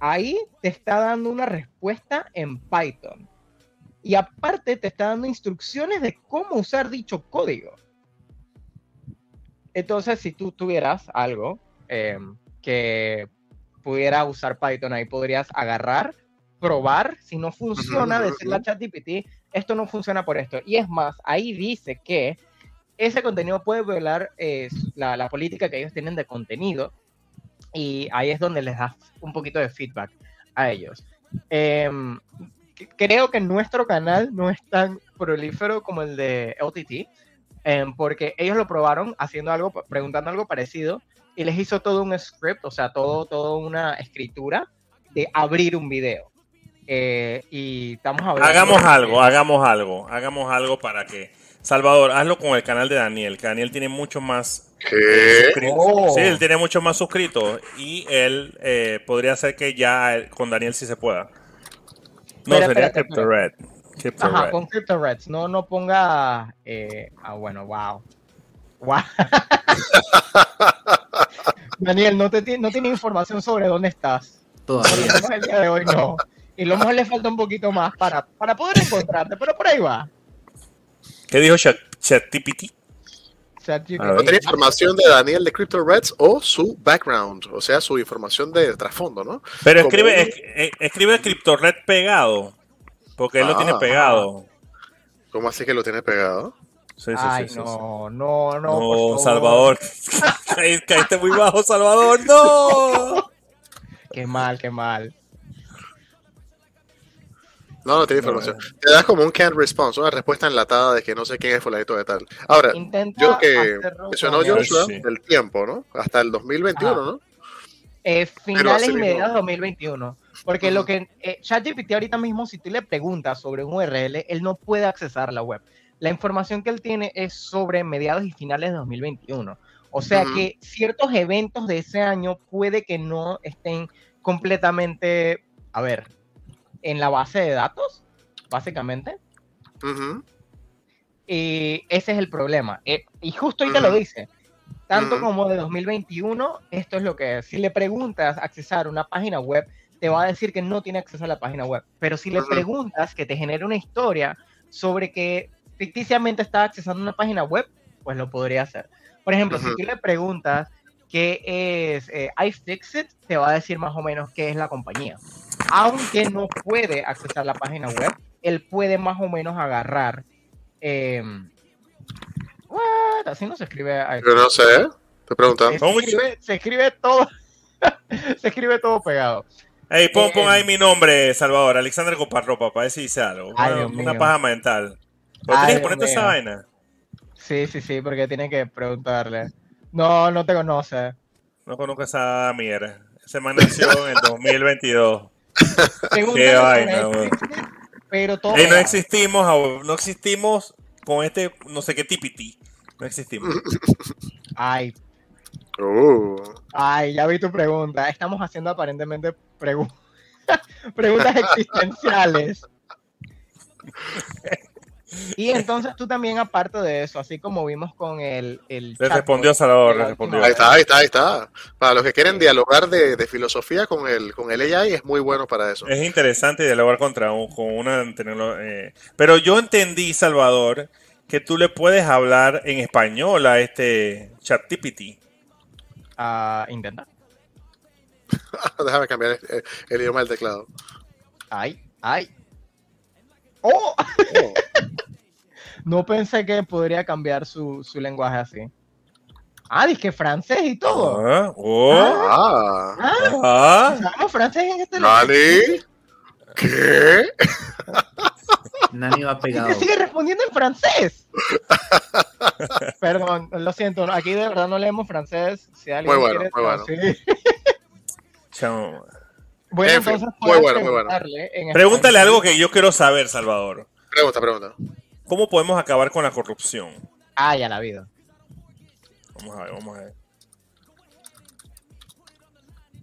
Ahí te está dando una respuesta en Python. Y aparte te está dando instrucciones de cómo usar dicho código. Entonces, si tú tuvieras algo em, que pudiera usar Python, ahí podrías agarrar, probar, si no funciona, decirle a ChatGPT, esto no funciona por esto. Y es más, ahí dice que ese contenido puede violar eh, la, política que ellos tienen de contenido y ahí es donde les das un poquito de feedback a ellos. Em, creo que nuestro canal no es tan prolífero como el de LTT, em, porque ellos lo probaron haciendo algo, preguntando algo parecido y les hizo todo un script, o sea, todo, todo una escritura de abrir un video. Eh, y estamos hablando Hagamos algo, hagamos algo, hagamos algo para que Salvador, hazlo con el canal de Daniel, que Daniel tiene mucho más ¿Qué? Oh. Sí, él tiene mucho más suscritos y él eh, podría ser que ya con Daniel sí se pueda. No, sería CryptoRed. Crypto Ajá, con CryptoReds. No, no ponga. Eh, ah, bueno, wow. Wow. Daniel, no, te, no tiene información sobre dónde estás. Todavía. El día de hoy no. Y lo mejor le falta un poquito más para, para poder encontrarte, pero por ahí va. ¿Qué dijo ChatGPT? no tiene información de Daniel de Crypto Reds o su background, o sea, su información de trasfondo, ¿no? Pero escribe, eh, escribe Crypto Red pegado, porque él lo tiene ah. pegado. ¿Cómo así que lo tiene pegado? Sí, sí, Ay, sí, no, no, no, no, Salvador. Caíste muy bajo, Salvador, no. qué mal, qué mal. No, no tiene información. Te das como un canned response, una respuesta enlatada de que no sé quién es fulanito de tal. Ahora, yo que mencionó Joshua del tiempo, ¿no? Hasta el 2021, ¿no? Eh, finales y mediados de 2021. Porque lo que eh, ChatGPT ahorita mismo, si tú le preguntas sobre un URL, él no puede accesar la web. La información que él tiene es sobre mediados y finales de 2021. O sea que ciertos eventos de ese año puede que no estén completamente, a ver, en la base de datos, básicamente. Y ese es el problema. Eh, y justo ahí te lo dice. Tanto como de 2021, esto es lo que es. Si le preguntas accesar una página web, te va a decir que no tiene acceso a la página web. Pero si le preguntas que te genere una historia sobre que ficticiamente está accesando una página web, pues lo podría hacer. Por ejemplo, si tú le preguntas qué es eh, iFixit, te va a decir más o menos qué es la compañía aunque no puede accesar la página web, él puede más o menos agarrar. Eh, Así no se escribe. Yo no sé, te preguntan. Se escribe, todo. se escribe todo pegado. Ey, pon, pon ahí mi nombre, Salvador, Alexander Coparropa, para ver si dice algo. una, paja mental. tienes que ponerte esa vaina? Sí, sí, sí, porque tiene que preguntarle. No, no te conoce. No conozco esa mierda. Se me nació en el 2022. Qué vaina, Pero todo. no existimos, no existimos con este no sé qué tipiti. No existimos. Ay. Uh. Ay, ya vi tu pregunta. Estamos haciendo aparentemente preguntas existenciales. Y entonces tú también, aparte de eso, así como vimos con el... el le respondió Salvador, le respondió. Ahí está, ahí está, ahí está. Para los que quieren dialogar de, de, filosofía con el, con el AI es muy bueno para eso. Es interesante dialogar contra un, con una... Eh. Pero yo entendí, Salvador, que tú le puedes hablar en español a este ChatGPT. Uh, intenta. Déjame cambiar el, el, idioma del teclado. Ay, ay. ¡Oh! oh. No pensé que podría cambiar su, su lenguaje así. Ah, dije francés y todo. Ah, oh. ah, ah, ah. francés en este ¿Nani? ¿Qué? Nani va pegado. sigue respondiendo en francés. Perdón, lo siento. Aquí de verdad no leemos francés. Si alguien muy bueno, muy bueno. Bueno, entonces muy bueno, muy bueno. Pregúntale algo que yo quiero saber, Salvador. Pregunta, pregunta. ¿Cómo podemos acabar con la corrupción? Ah, ya la vida. Vamos a ver, vamos a ver.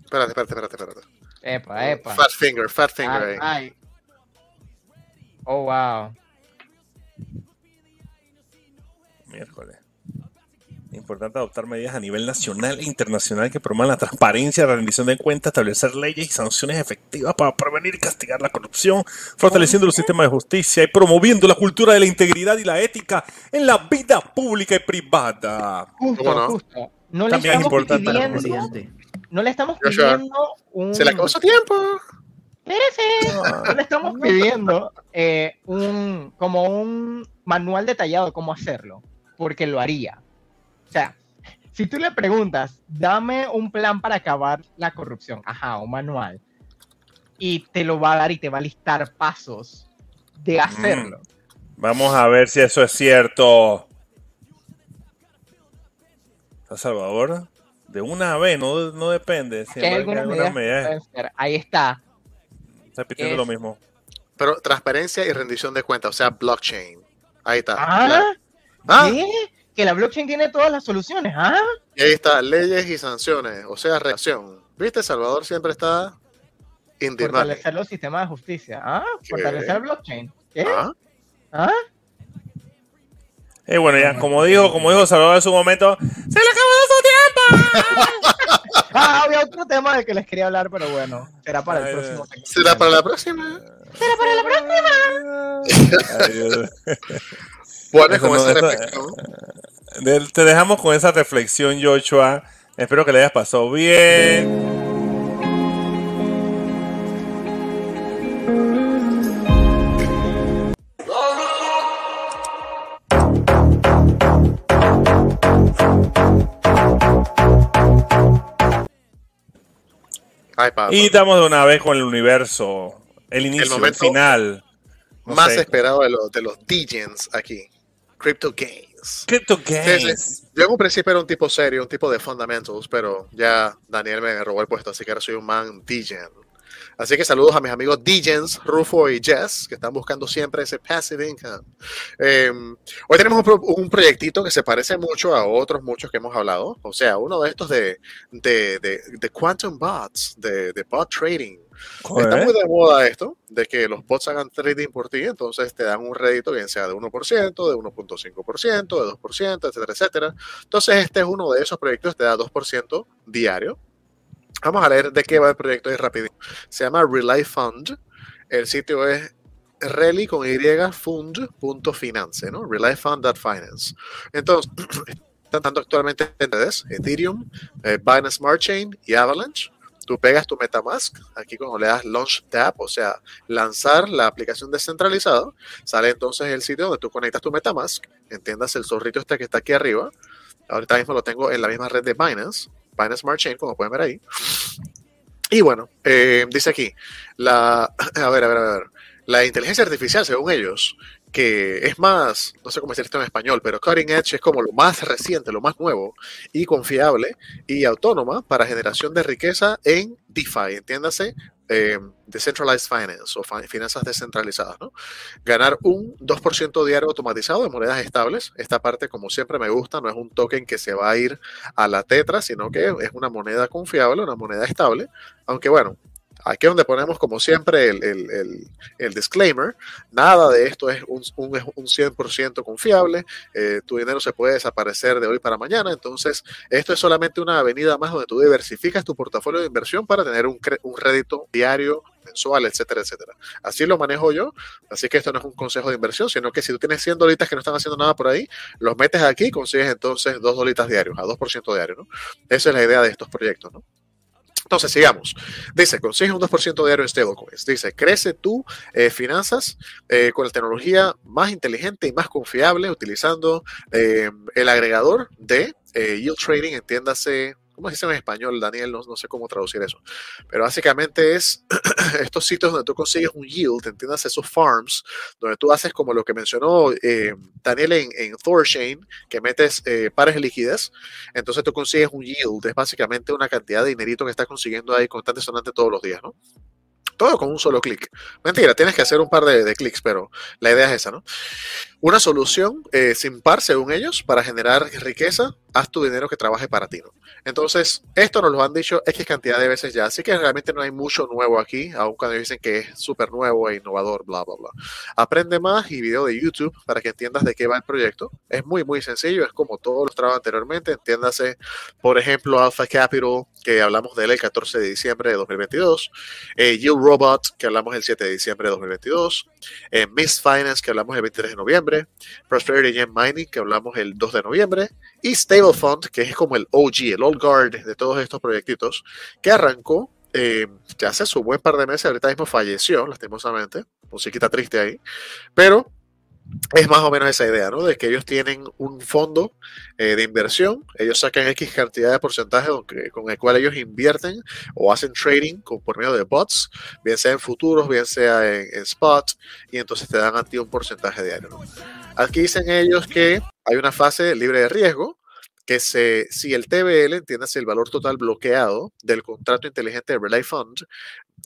Espérate, espérate, espérate, espérate. Epa, epa. Fat finger, fat finger. Ay, Oh, wow. Miércoles. Importante adoptar medidas a nivel nacional e internacional que promuevan la transparencia, la rendición de cuentas, establecer leyes y sanciones efectivas para prevenir y castigar la corrupción, fortaleciendo los sistemas de justicia y promoviendo la cultura de la integridad y la ética en la vida pública y privada. Justo, no? justo. No le estamos pidiendo, no le estamos pidiendo un... Se le acabó su tiempo. No le estamos pidiendo eh, un, como un manual detallado de cómo hacerlo, porque lo haría. O sea, si tú le preguntas, dame un plan para acabar la corrupción, ajá, un manual, y te lo va a dar y te va a listar pasos de mm. hacerlo. Vamos a ver si eso es cierto. ¿Está Salvador? De una vez, no, no depende. Ahí está. Repitiendo lo mismo. Pero transparencia y rendición de cuentas, o sea, blockchain. Ahí está. Ah, ¿Ah? Que la blockchain tiene todas las soluciones, ¿ah? Y ahí está, leyes y sanciones, o sea, reacción. ¿Viste? Salvador siempre está Fortalecer los sistemas de justicia. ¿Ah? Fortalecer el blockchain. ¿Qué? ¿Ah? ¿Ah? Y bueno, ya, como dijo, como dijo Salvador en su momento, ¡se le acabó su tiempo! ah, había otro tema del que les quería hablar, pero bueno, será para el próximo. ¿Será para la próxima? ¿Será para la próxima? Bueno, con esa reflexión. Te dejamos con esa reflexión, Joshua. Espero que le hayas pasado bien. y estamos de una vez con el universo, el inicio, el, final. más esperado de los, de los DJs aquí. Crypto Games. Crypto Games. yo en un principio era un tipo serio, un tipo de fundamentals, pero ya Daniel me robó el puesto, así que ahora soy un man DJ. Así que saludos a mis amigos DJs, Rufo y Jess, que están buscando siempre ese passive income. Em, hoy tenemos un, proyectito que se parece mucho a otros muchos que hemos hablado. O sea, uno de estos de, de, de, Quantum Bots, de, de bot trading. Está muy de moda esto, de que los bots hagan trading por ti, entonces te dan un rédito, bien sea de 1%, de 1.5%, de 2%, etcétera, etcétera. Entonces este es uno de esos proyectos, te da 2% diario Vamos a leer de qué va el proyecto ahí rápido. Se llama Relay Fund. El sitio es reli con y fund.finance, ¿no? Relayfund.finance. Entonces, están tanto actualmente en redes, Ethereum, eh, Binance Smart Chain y Avalanche. Tú pegas tu MetaMask, aquí cuando le das Launch Tab, o sea, lanzar la aplicación descentralizada, sale entonces el sitio donde tú conectas tu MetaMask, entiendas el zorrito este que está aquí arriba. Ahorita mismo lo tengo en la misma red de Binance Binance Smart Chain, como pueden ver ahí. Y bueno, eh, dice aquí, la, a ver, a ver, a ver, la inteligencia artificial, según ellos, que es más, no sé cómo decir esto en español, pero cutting edge es como lo más reciente, lo más nuevo y confiable y autónoma para generación de riqueza en DeFi, entiéndase, eh, Decentralized Finance o finanzas descentralizadas, ¿no? Ganar un 2% diario automatizado de monedas estables. Esta parte, como siempre me gusta, no es un token que se va a ir a la tetra, sino que es una moneda confiable, una moneda estable. Aunque bueno, Aquí es donde ponemos, como siempre, el, disclaimer. Nada de esto es un, un, un 100% confiable. Eh, tu dinero se puede desaparecer de hoy para mañana. Entonces, esto es solamente una avenida más donde tú diversificas tu portafolio de inversión para tener un, un rédito diario mensual, etcétera, etcétera. Así lo manejo yo. Así que esto no es un consejo de inversión, sino que si tú tienes 100 dolitas que no están haciendo nada por ahí, los metes aquí y consigues entonces 2 dolitas diarios, a 2% diario, ¿no? Esa es la idea de estos proyectos, ¿no? Entonces, sigamos. Dice, consigue un 2% diario en stablecoins. Dice, crece tu eh, finanzas eh, con la tecnología más inteligente y más confiable utilizando eh, el agregador de yield trading, entiéndase ¿Cómo se dice en español, Daniel? No, sé cómo traducir eso. Pero básicamente es estos sitios donde tú consigues un yield, entiendas esos farms, donde tú haces como lo que mencionó eh, Daniel en, en que metes eh, pares de liquidez. Entonces tú consigues un yield, es básicamente una cantidad de dinerito que estás consiguiendo ahí constante sonante todos los días, ¿no? Todo con un solo clic. Mentira, tienes que hacer un par de, clics, pero la idea es esa, ¿no? una solución eh, sin par, según ellos, para generar riqueza, haz tu dinero que trabaje para ti. ¿no? Entonces, esto nos lo han dicho X cantidad de veces ya, así que realmente no hay mucho nuevo aquí, aun cuando dicen que es súper nuevo e innovador, bla, bla, bla. Aprende más y video de YouTube para que entiendas de qué va el proyecto. Es muy, muy sencillo, es como todos los trabajos anteriormente. Entiéndase, por ejemplo, Alpha Capital, que hablamos de él el 14 de diciembre de 2022, eh, Yield Robot, que hablamos el 7 de diciembre de 2022, eh, Miss Finance, que hablamos el 23 de noviembre, Prosperity Gem Mining, que hablamos el 2 de noviembre, y Stable Fund, que es como el OG, el Old Guard de todos estos proyectitos, que arrancó eh, ya hace su buen par de meses, ahorita mismo falleció, lastimosamente, musiquita triste ahí, pero es más o menos esa idea, ¿no? De que ellos tienen un fondo eh, de inversión, ellos sacan X cantidad de porcentaje con el cual ellos invierten o hacen trading con, por medio de bots, bien sea en futuros, bien sea en, en spot, y entonces te dan a ti un porcentaje diario, ¿no? Aquí dicen ellos que hay una fase libre de riesgo, que se, si el TBL, entiéndase el valor total bloqueado del contrato inteligente de Relay Fund,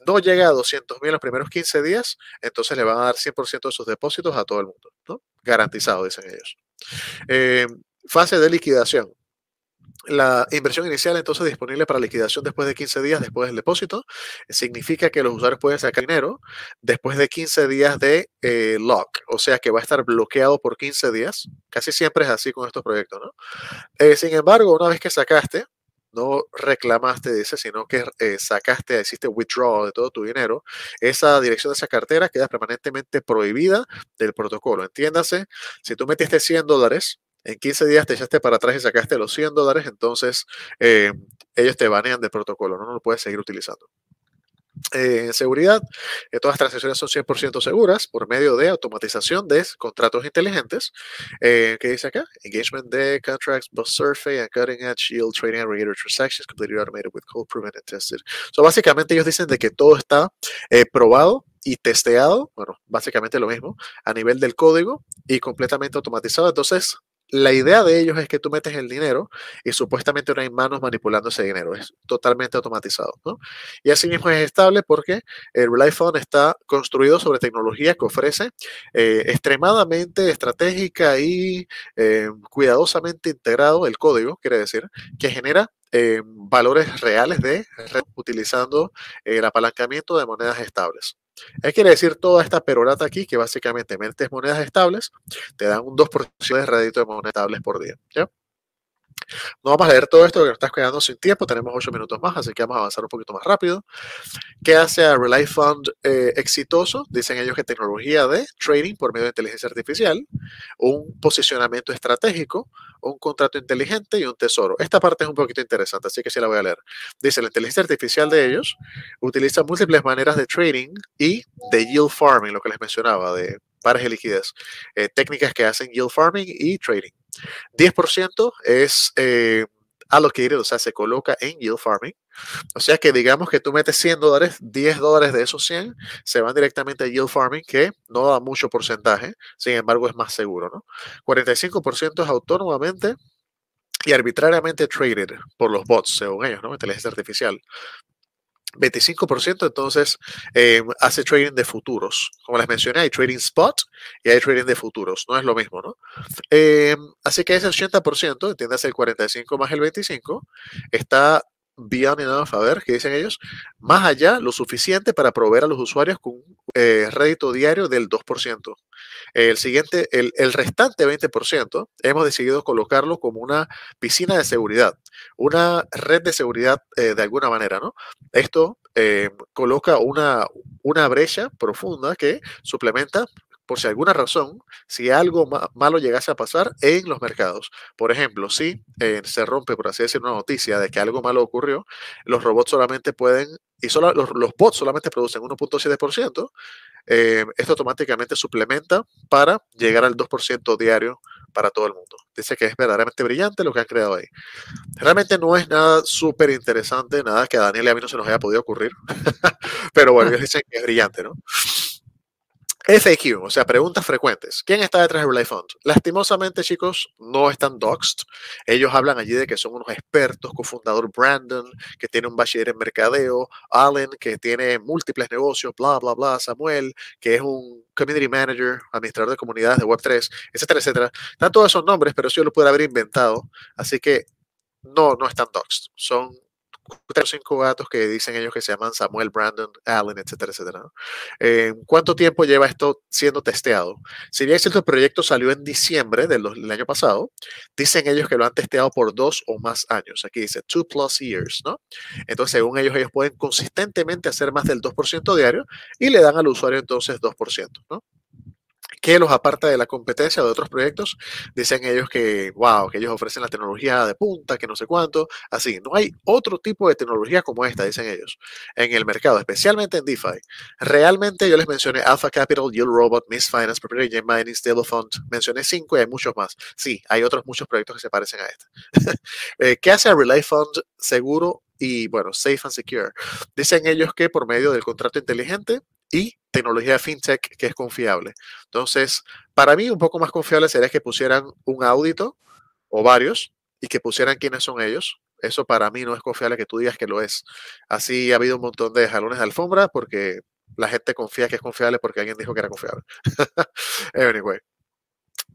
no llega a 200 mil en los primeros 15 días, entonces le van a dar 100% de sus depósitos a todo el mundo, ¿no? Garantizado, dicen ellos. Eh, fase de liquidación la inversión inicial entonces disponible para liquidación después de 15 días después del depósito. Significa que los usuarios pueden sacar dinero después de 15 días de eh, lock, o sea que va a estar bloqueado por 15 días. Casi siempre es así con estos proyectos, ¿no? Eh, sin embargo, una vez que sacaste, no reclamaste, dice, sino que eh, sacaste, hiciste withdraw de todo tu dinero, esa dirección de esa cartera queda permanentemente prohibida del protocolo. Entiéndase, si tú metiste 100 dólares en 15 días te echaste para atrás y sacaste los 100 dólares, entonces eh, ellos te banean del protocolo, no, lo puedes seguir utilizando. Eh, seguridad, eh, todas las transacciones son 100% seguras por medio de automatización de contratos inteligentes. ¿Qué dice acá? Engagement de contracts, bus survey and cutting edge yield trading aggregator transactions completely automated with code proven and tested. So, básicamente ellos dicen de que todo está probado y testeado, bueno, básicamente lo mismo, a nivel del código y completamente automatizado. Entonces, la idea de ellos es que tú metes el dinero y supuestamente no hay manos manipulando ese dinero, es totalmente automatizado. ¿no? Y asimismo es estable porque el Relay Fund está construido sobre tecnología que ofrece eh, extremadamente estratégica y eh, cuidadosamente integrado el código, quiere decir, que genera eh, valores reales de utilizando el apalancamiento de monedas estables. ¿Qué quiere decir toda esta perorata aquí? Que básicamente metes monedas estables, te dan un 2% de rédito de monedas estables por día. No vamos a leer todo esto porque nos estás quedando sin tiempo, tenemos 8 minutos más, así que vamos a avanzar un poquito más rápido. ¿Qué hace a Relay Fund eh, exitoso? Dicen ellos que tecnología de trading por medio de inteligencia artificial, un posicionamiento estratégico, un contrato inteligente y un tesoro. Esta parte es un poquito interesante, así que sí la voy a leer. Dice, la inteligencia artificial de ellos utiliza múltiples maneras de trading y de yield farming, lo que les mencionaba, de pares de liquidez, eh, técnicas que hacen yield farming y trading. 10% es eh, allocated, o sea, se coloca en yield farming. O sea que digamos que tú metes 100 dólares, 10 dólares de esos 100 se van directamente a yield farming, que no da mucho porcentaje, sin embargo es más seguro, ¿no? 45% es autónomamente y arbitrariamente traded por los bots, según ellos, ¿no? Inteligencia artificial. 25% entonces eh, hace trading de futuros. Como les mencioné, hay trading spot y hay trading de futuros. No es lo mismo, ¿no? Eh, así que ese 80%, entiendes el 45 más el 25, está beyond enough, a ver, ¿qué dicen ellos? Más allá, lo suficiente para proveer a los usuarios con un eh, rédito diario del 2%. El siguiente, el, el, restante 20%, hemos decidido colocarlo como una piscina de seguridad, una red de seguridad eh, de alguna manera, ¿no? Esto eh, coloca una, una brecha profunda que suplementa por si alguna razón, si algo malo llegase a pasar en los mercados. Por ejemplo, si eh, se rompe, por así decir, una noticia de que algo malo ocurrió, los robots solamente pueden, y solo, los, bots solamente producen 1.7%, eh, esto automáticamente suplementa para llegar al 2% diario para todo el mundo. Dice que es verdaderamente brillante lo que han creado ahí. Realmente no es nada súper interesante, nada que a Daniel y a mí no se nos haya podido ocurrir, pero bueno, ellos dicen que es brillante, ¿no? FAQ, o sea, preguntas frecuentes. ¿Quién está detrás de Relay Fund? Lastimosamente, chicos, no están doxed. Ellos hablan allí de que son unos expertos, cofundador Brandon, que tiene un bachiller en mercadeo, Allen, que tiene múltiples negocios, bla, bla, bla, Samuel, que es un community manager, administrador de comunidades de Web3, etcétera, etcétera. Están todos esos nombres, pero eso yo lo puedo haber inventado. Así que no, no están doxed. Son cinco gatos que dicen ellos que se llaman Samuel, Brandon, Allen, etcétera, etcétera. Eh, ¿Cuánto tiempo lleva esto siendo testeado? Si bien cierto, el proyecto salió en diciembre del, del, año pasado, dicen ellos que lo han testeado por dos o más años. Aquí dice two plus years, ¿no? Entonces, según ellos, ellos pueden consistentemente hacer más del 2% diario y le dan al usuario entonces 2%, ¿no? Que los aparta de la competencia de otros proyectos. Dicen ellos que, wow, que ellos ofrecen la tecnología de punta, que no sé cuánto. Así, no hay otro tipo de tecnología como esta, dicen ellos, en el mercado, especialmente en DeFi. Realmente yo les mencioné Alpha Capital, Yield Robot, Miss Finance, Proprietary Game Mining, Stable Fund. Mencioné cinco y hay muchos más. Sí, hay otros muchos proyectos que se parecen a este. eh, ¿Qué hace Relay Fund seguro y, bueno, safe and secure? Dicen ellos que por medio del contrato inteligente y tecnología fintech que es confiable. Entonces, para mí un poco más confiable sería que pusieran un audito o varios y que pusieran quiénes son ellos. Eso para mí no es confiable que tú digas que lo es. Así ha habido un montón de jalones de alfombra porque la gente confía que es confiable porque alguien dijo que era confiable. anyway.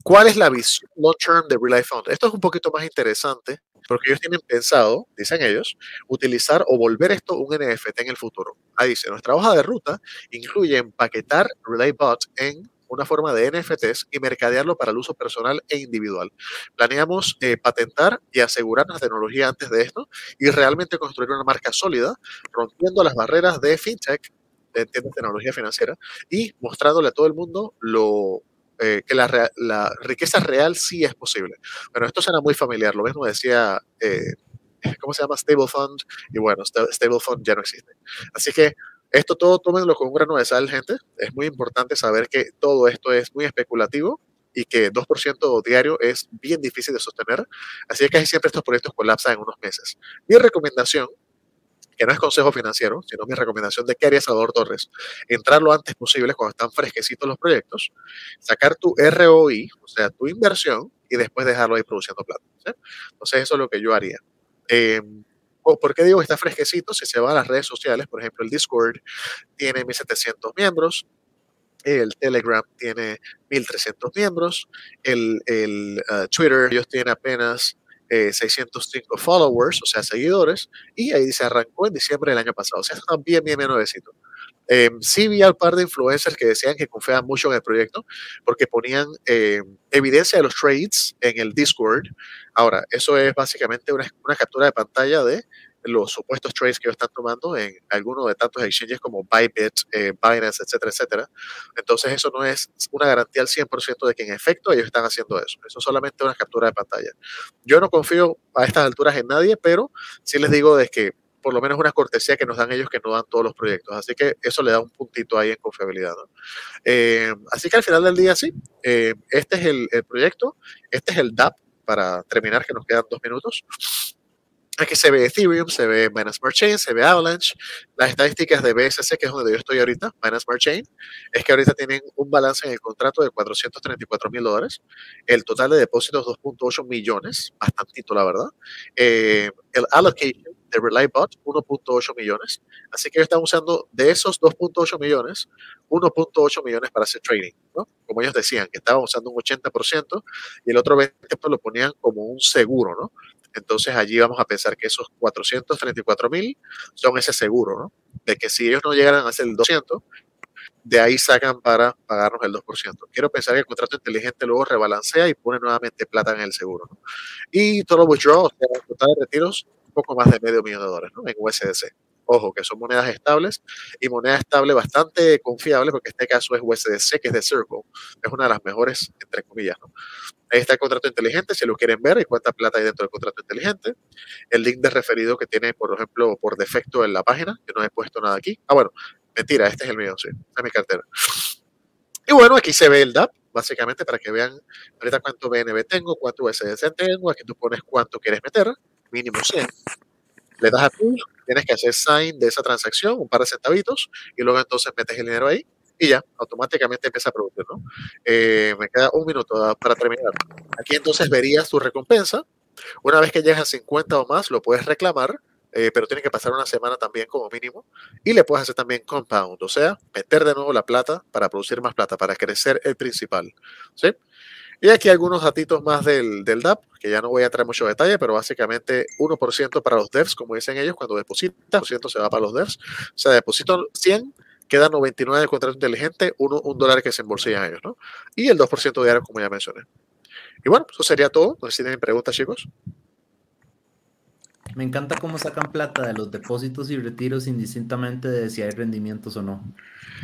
¿Cuál es la visión long term de Relay Fund? Esto es un poquito más interesante porque ellos tienen pensado, dicen ellos, utilizar o volver esto un NFT en el futuro. Ahí dice, nuestra hoja de ruta incluye empaquetar RelayBot en una forma de NFTs y mercadearlo para el uso personal e individual. Planeamos eh, patentar y asegurarnos tecnología antes de esto y realmente construir una marca sólida, rompiendo las barreras de fintech, de tecnología financiera, y mostrándole a todo el mundo lo eh, que la, riqueza real sí es posible. Pero esto suena muy familiar, lo mismo decía, eh, ¿cómo se llama? Stable Fund, y bueno, Stable Fund ya no existe. Así que esto todo tómenlo con un grano de sal, gente. Es muy importante saber que todo esto es muy especulativo y que 2% diario es bien difícil de sostener. Así que casi siempre estos proyectos colapsan en unos meses. Mi recomendación que no es consejo financiero, sino mi recomendación de haría Salvador Torres. Entrar lo antes posible cuando están fresquecitos los proyectos, sacar tu ROI, o sea, tu inversión, y después dejarlo ahí produciendo plata. Entonces, eso es lo que yo haría. Eh, ¿Por qué digo que está fresquecito? Si se va a las redes sociales, por ejemplo, el Discord tiene 1700 miembros, el Telegram tiene 1300 miembros, el, uh, Twitter, ellos tienen apenas 605 eh, followers, o sea, seguidores, y ahí se arrancó en diciembre del año pasado. O sea, está bien, bien, bien nuevecito. Eh, sí vi al par de influencers que decían que confiaban mucho en el proyecto porque ponían eh, evidencia de los trades en el Discord. Ahora, eso es básicamente una captura de pantalla de los supuestos trades que ellos están tomando en algunos de tantos exchanges como Bybit, eh, Binance, etcétera, etcétera. Entonces eso no es una garantía al 100% de que en efecto ellos están haciendo eso. Eso es solamente una captura de pantalla. Yo no confío a estas alturas en nadie, pero sí les digo de que por lo menos una cortesía que nos dan ellos que no dan todos los proyectos. Así que eso le da un puntito ahí en confiabilidad. Eh, así que al final del día sí, eh, este es el proyecto, este es el DAP para terminar, que nos quedan dos minutos. Aquí se ve Ethereum, se ve Binance Smart Chain, se ve Avalanche. Las estadísticas de BSC, que es donde yo estoy ahorita, Binance Smart Chain, es que ahorita tienen un balance en el contrato de 434 mil dólares. El total de depósitos 2.8 millones, bastantito la verdad. Eh, el allocation de RelayBot, 1.8 millones. Así que ellos están usando de esos 2.8 millones, 1.8 millones para hacer trading. ¿no? Como ellos decían, que estaban usando un 80% y el otro 20% lo ponían como un seguro, ¿no? Entonces allí vamos a pensar que esos 434 mil son ese seguro, ¿no? De que si ellos no llegaran a hacer el 200, de ahí sacan para pagarnos el 2%. Quiero pensar que el contrato inteligente luego rebalancea y pone nuevamente plata en el seguro. ¿no? Y todos los withdrawals, o sea, total de retiros, poco más de medio millón de dólares ¿no? en USDC. Ojo, que son monedas estables y moneda estable bastante confiable, porque este caso es USDC, que es de Circle. Es una de las mejores, entre comillas. ¿no? Ahí está el contrato inteligente, si lo quieren ver, y cuánta plata hay dentro del contrato inteligente. El link de referido que tiene, por ejemplo, por defecto en la página, que no he puesto nada aquí. Ah, bueno, mentira, este es el mío, sí, es mi cartera. Y bueno, aquí se ve el DAP, básicamente para que vean ahorita cuánto BNB tengo, cuánto USDC tengo, aquí tú pones cuánto quieres meter, mínimo 100. Le das a tú, tienes que hacer sign de esa transacción, un par de centavitos, y luego entonces metes el dinero ahí y ya, automáticamente empieza a producir, ¿no? Eh, me queda un minuto para terminar. Aquí entonces verías tu recompensa. Una vez que llegas a 50 o más, lo puedes reclamar, eh, pero tiene que pasar una semana también como mínimo. Y le puedes hacer también compound, o sea, meter de nuevo la plata para producir más plata, para crecer el principal, ¿sí? Y aquí algunos datitos más del, del DAP, que ya no voy a traer mucho detalle, pero básicamente 1% para los devs, como dicen ellos, cuando depositan, 1% se va para los devs. O sea, deposito 100, queda 99 de contrato inteligente, uno, un dólar que se embolsillan ellos, ¿no? Y el 2% diario, como ya mencioné. Y bueno, eso sería todo. No sé si tienen preguntas, chicos. Me encanta cómo sacan plata de los depósitos y retiros indistintamente de si hay rendimientos o no.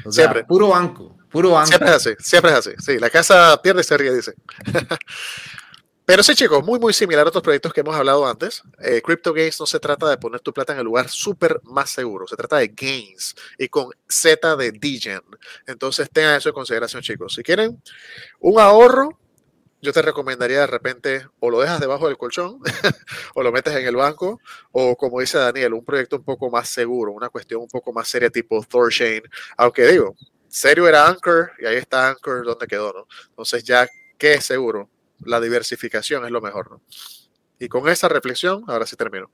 O sea, siempre. Puro banco, puro banco. Siempre es así, siempre es así. Sí, la casa pierde y se ríe, dice. Pero sí, chicos, muy, muy similar a otros proyectos que hemos hablado antes. Eh, Crypto Gains no se trata de poner tu plata en el lugar súper más seguro, se trata de gains y con Z de Degen. Entonces tengan eso en consideración, chicos. Si quieren un ahorro, yo te recomendaría de repente o lo dejas debajo del colchón o lo metes en el banco o como dice Daniel, un proyecto un poco más seguro, una cuestión un poco más seria tipo Thorchain. Aunque digo, serio era Anchor y ahí está Anchor donde quedó, ¿no? Entonces ya, ¿qué es seguro? La diversificación es lo mejor. ¿no? Y con esa reflexión, ahora sí termino.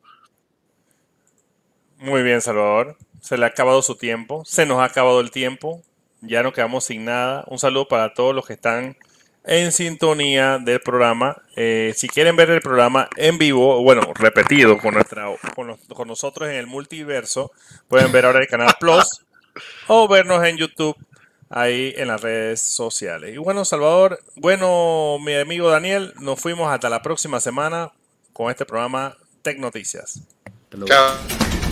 Muy bien, Salvador. Se le ha acabado su tiempo. Se nos ha acabado el tiempo. Ya no quedamos sin nada. Un saludo para todos los que están en sintonía del programa. Eh, si quieren ver el programa en vivo, bueno, repetido con, nuestra, con nosotros en el multiverso, pueden ver ahora el canal Plus o vernos en YouTube ahí en las redes sociales. Y bueno, Salvador, bueno, mi amigo Daniel, nos fuimos hasta la próxima semana con este programa Tech Noticias. Chao.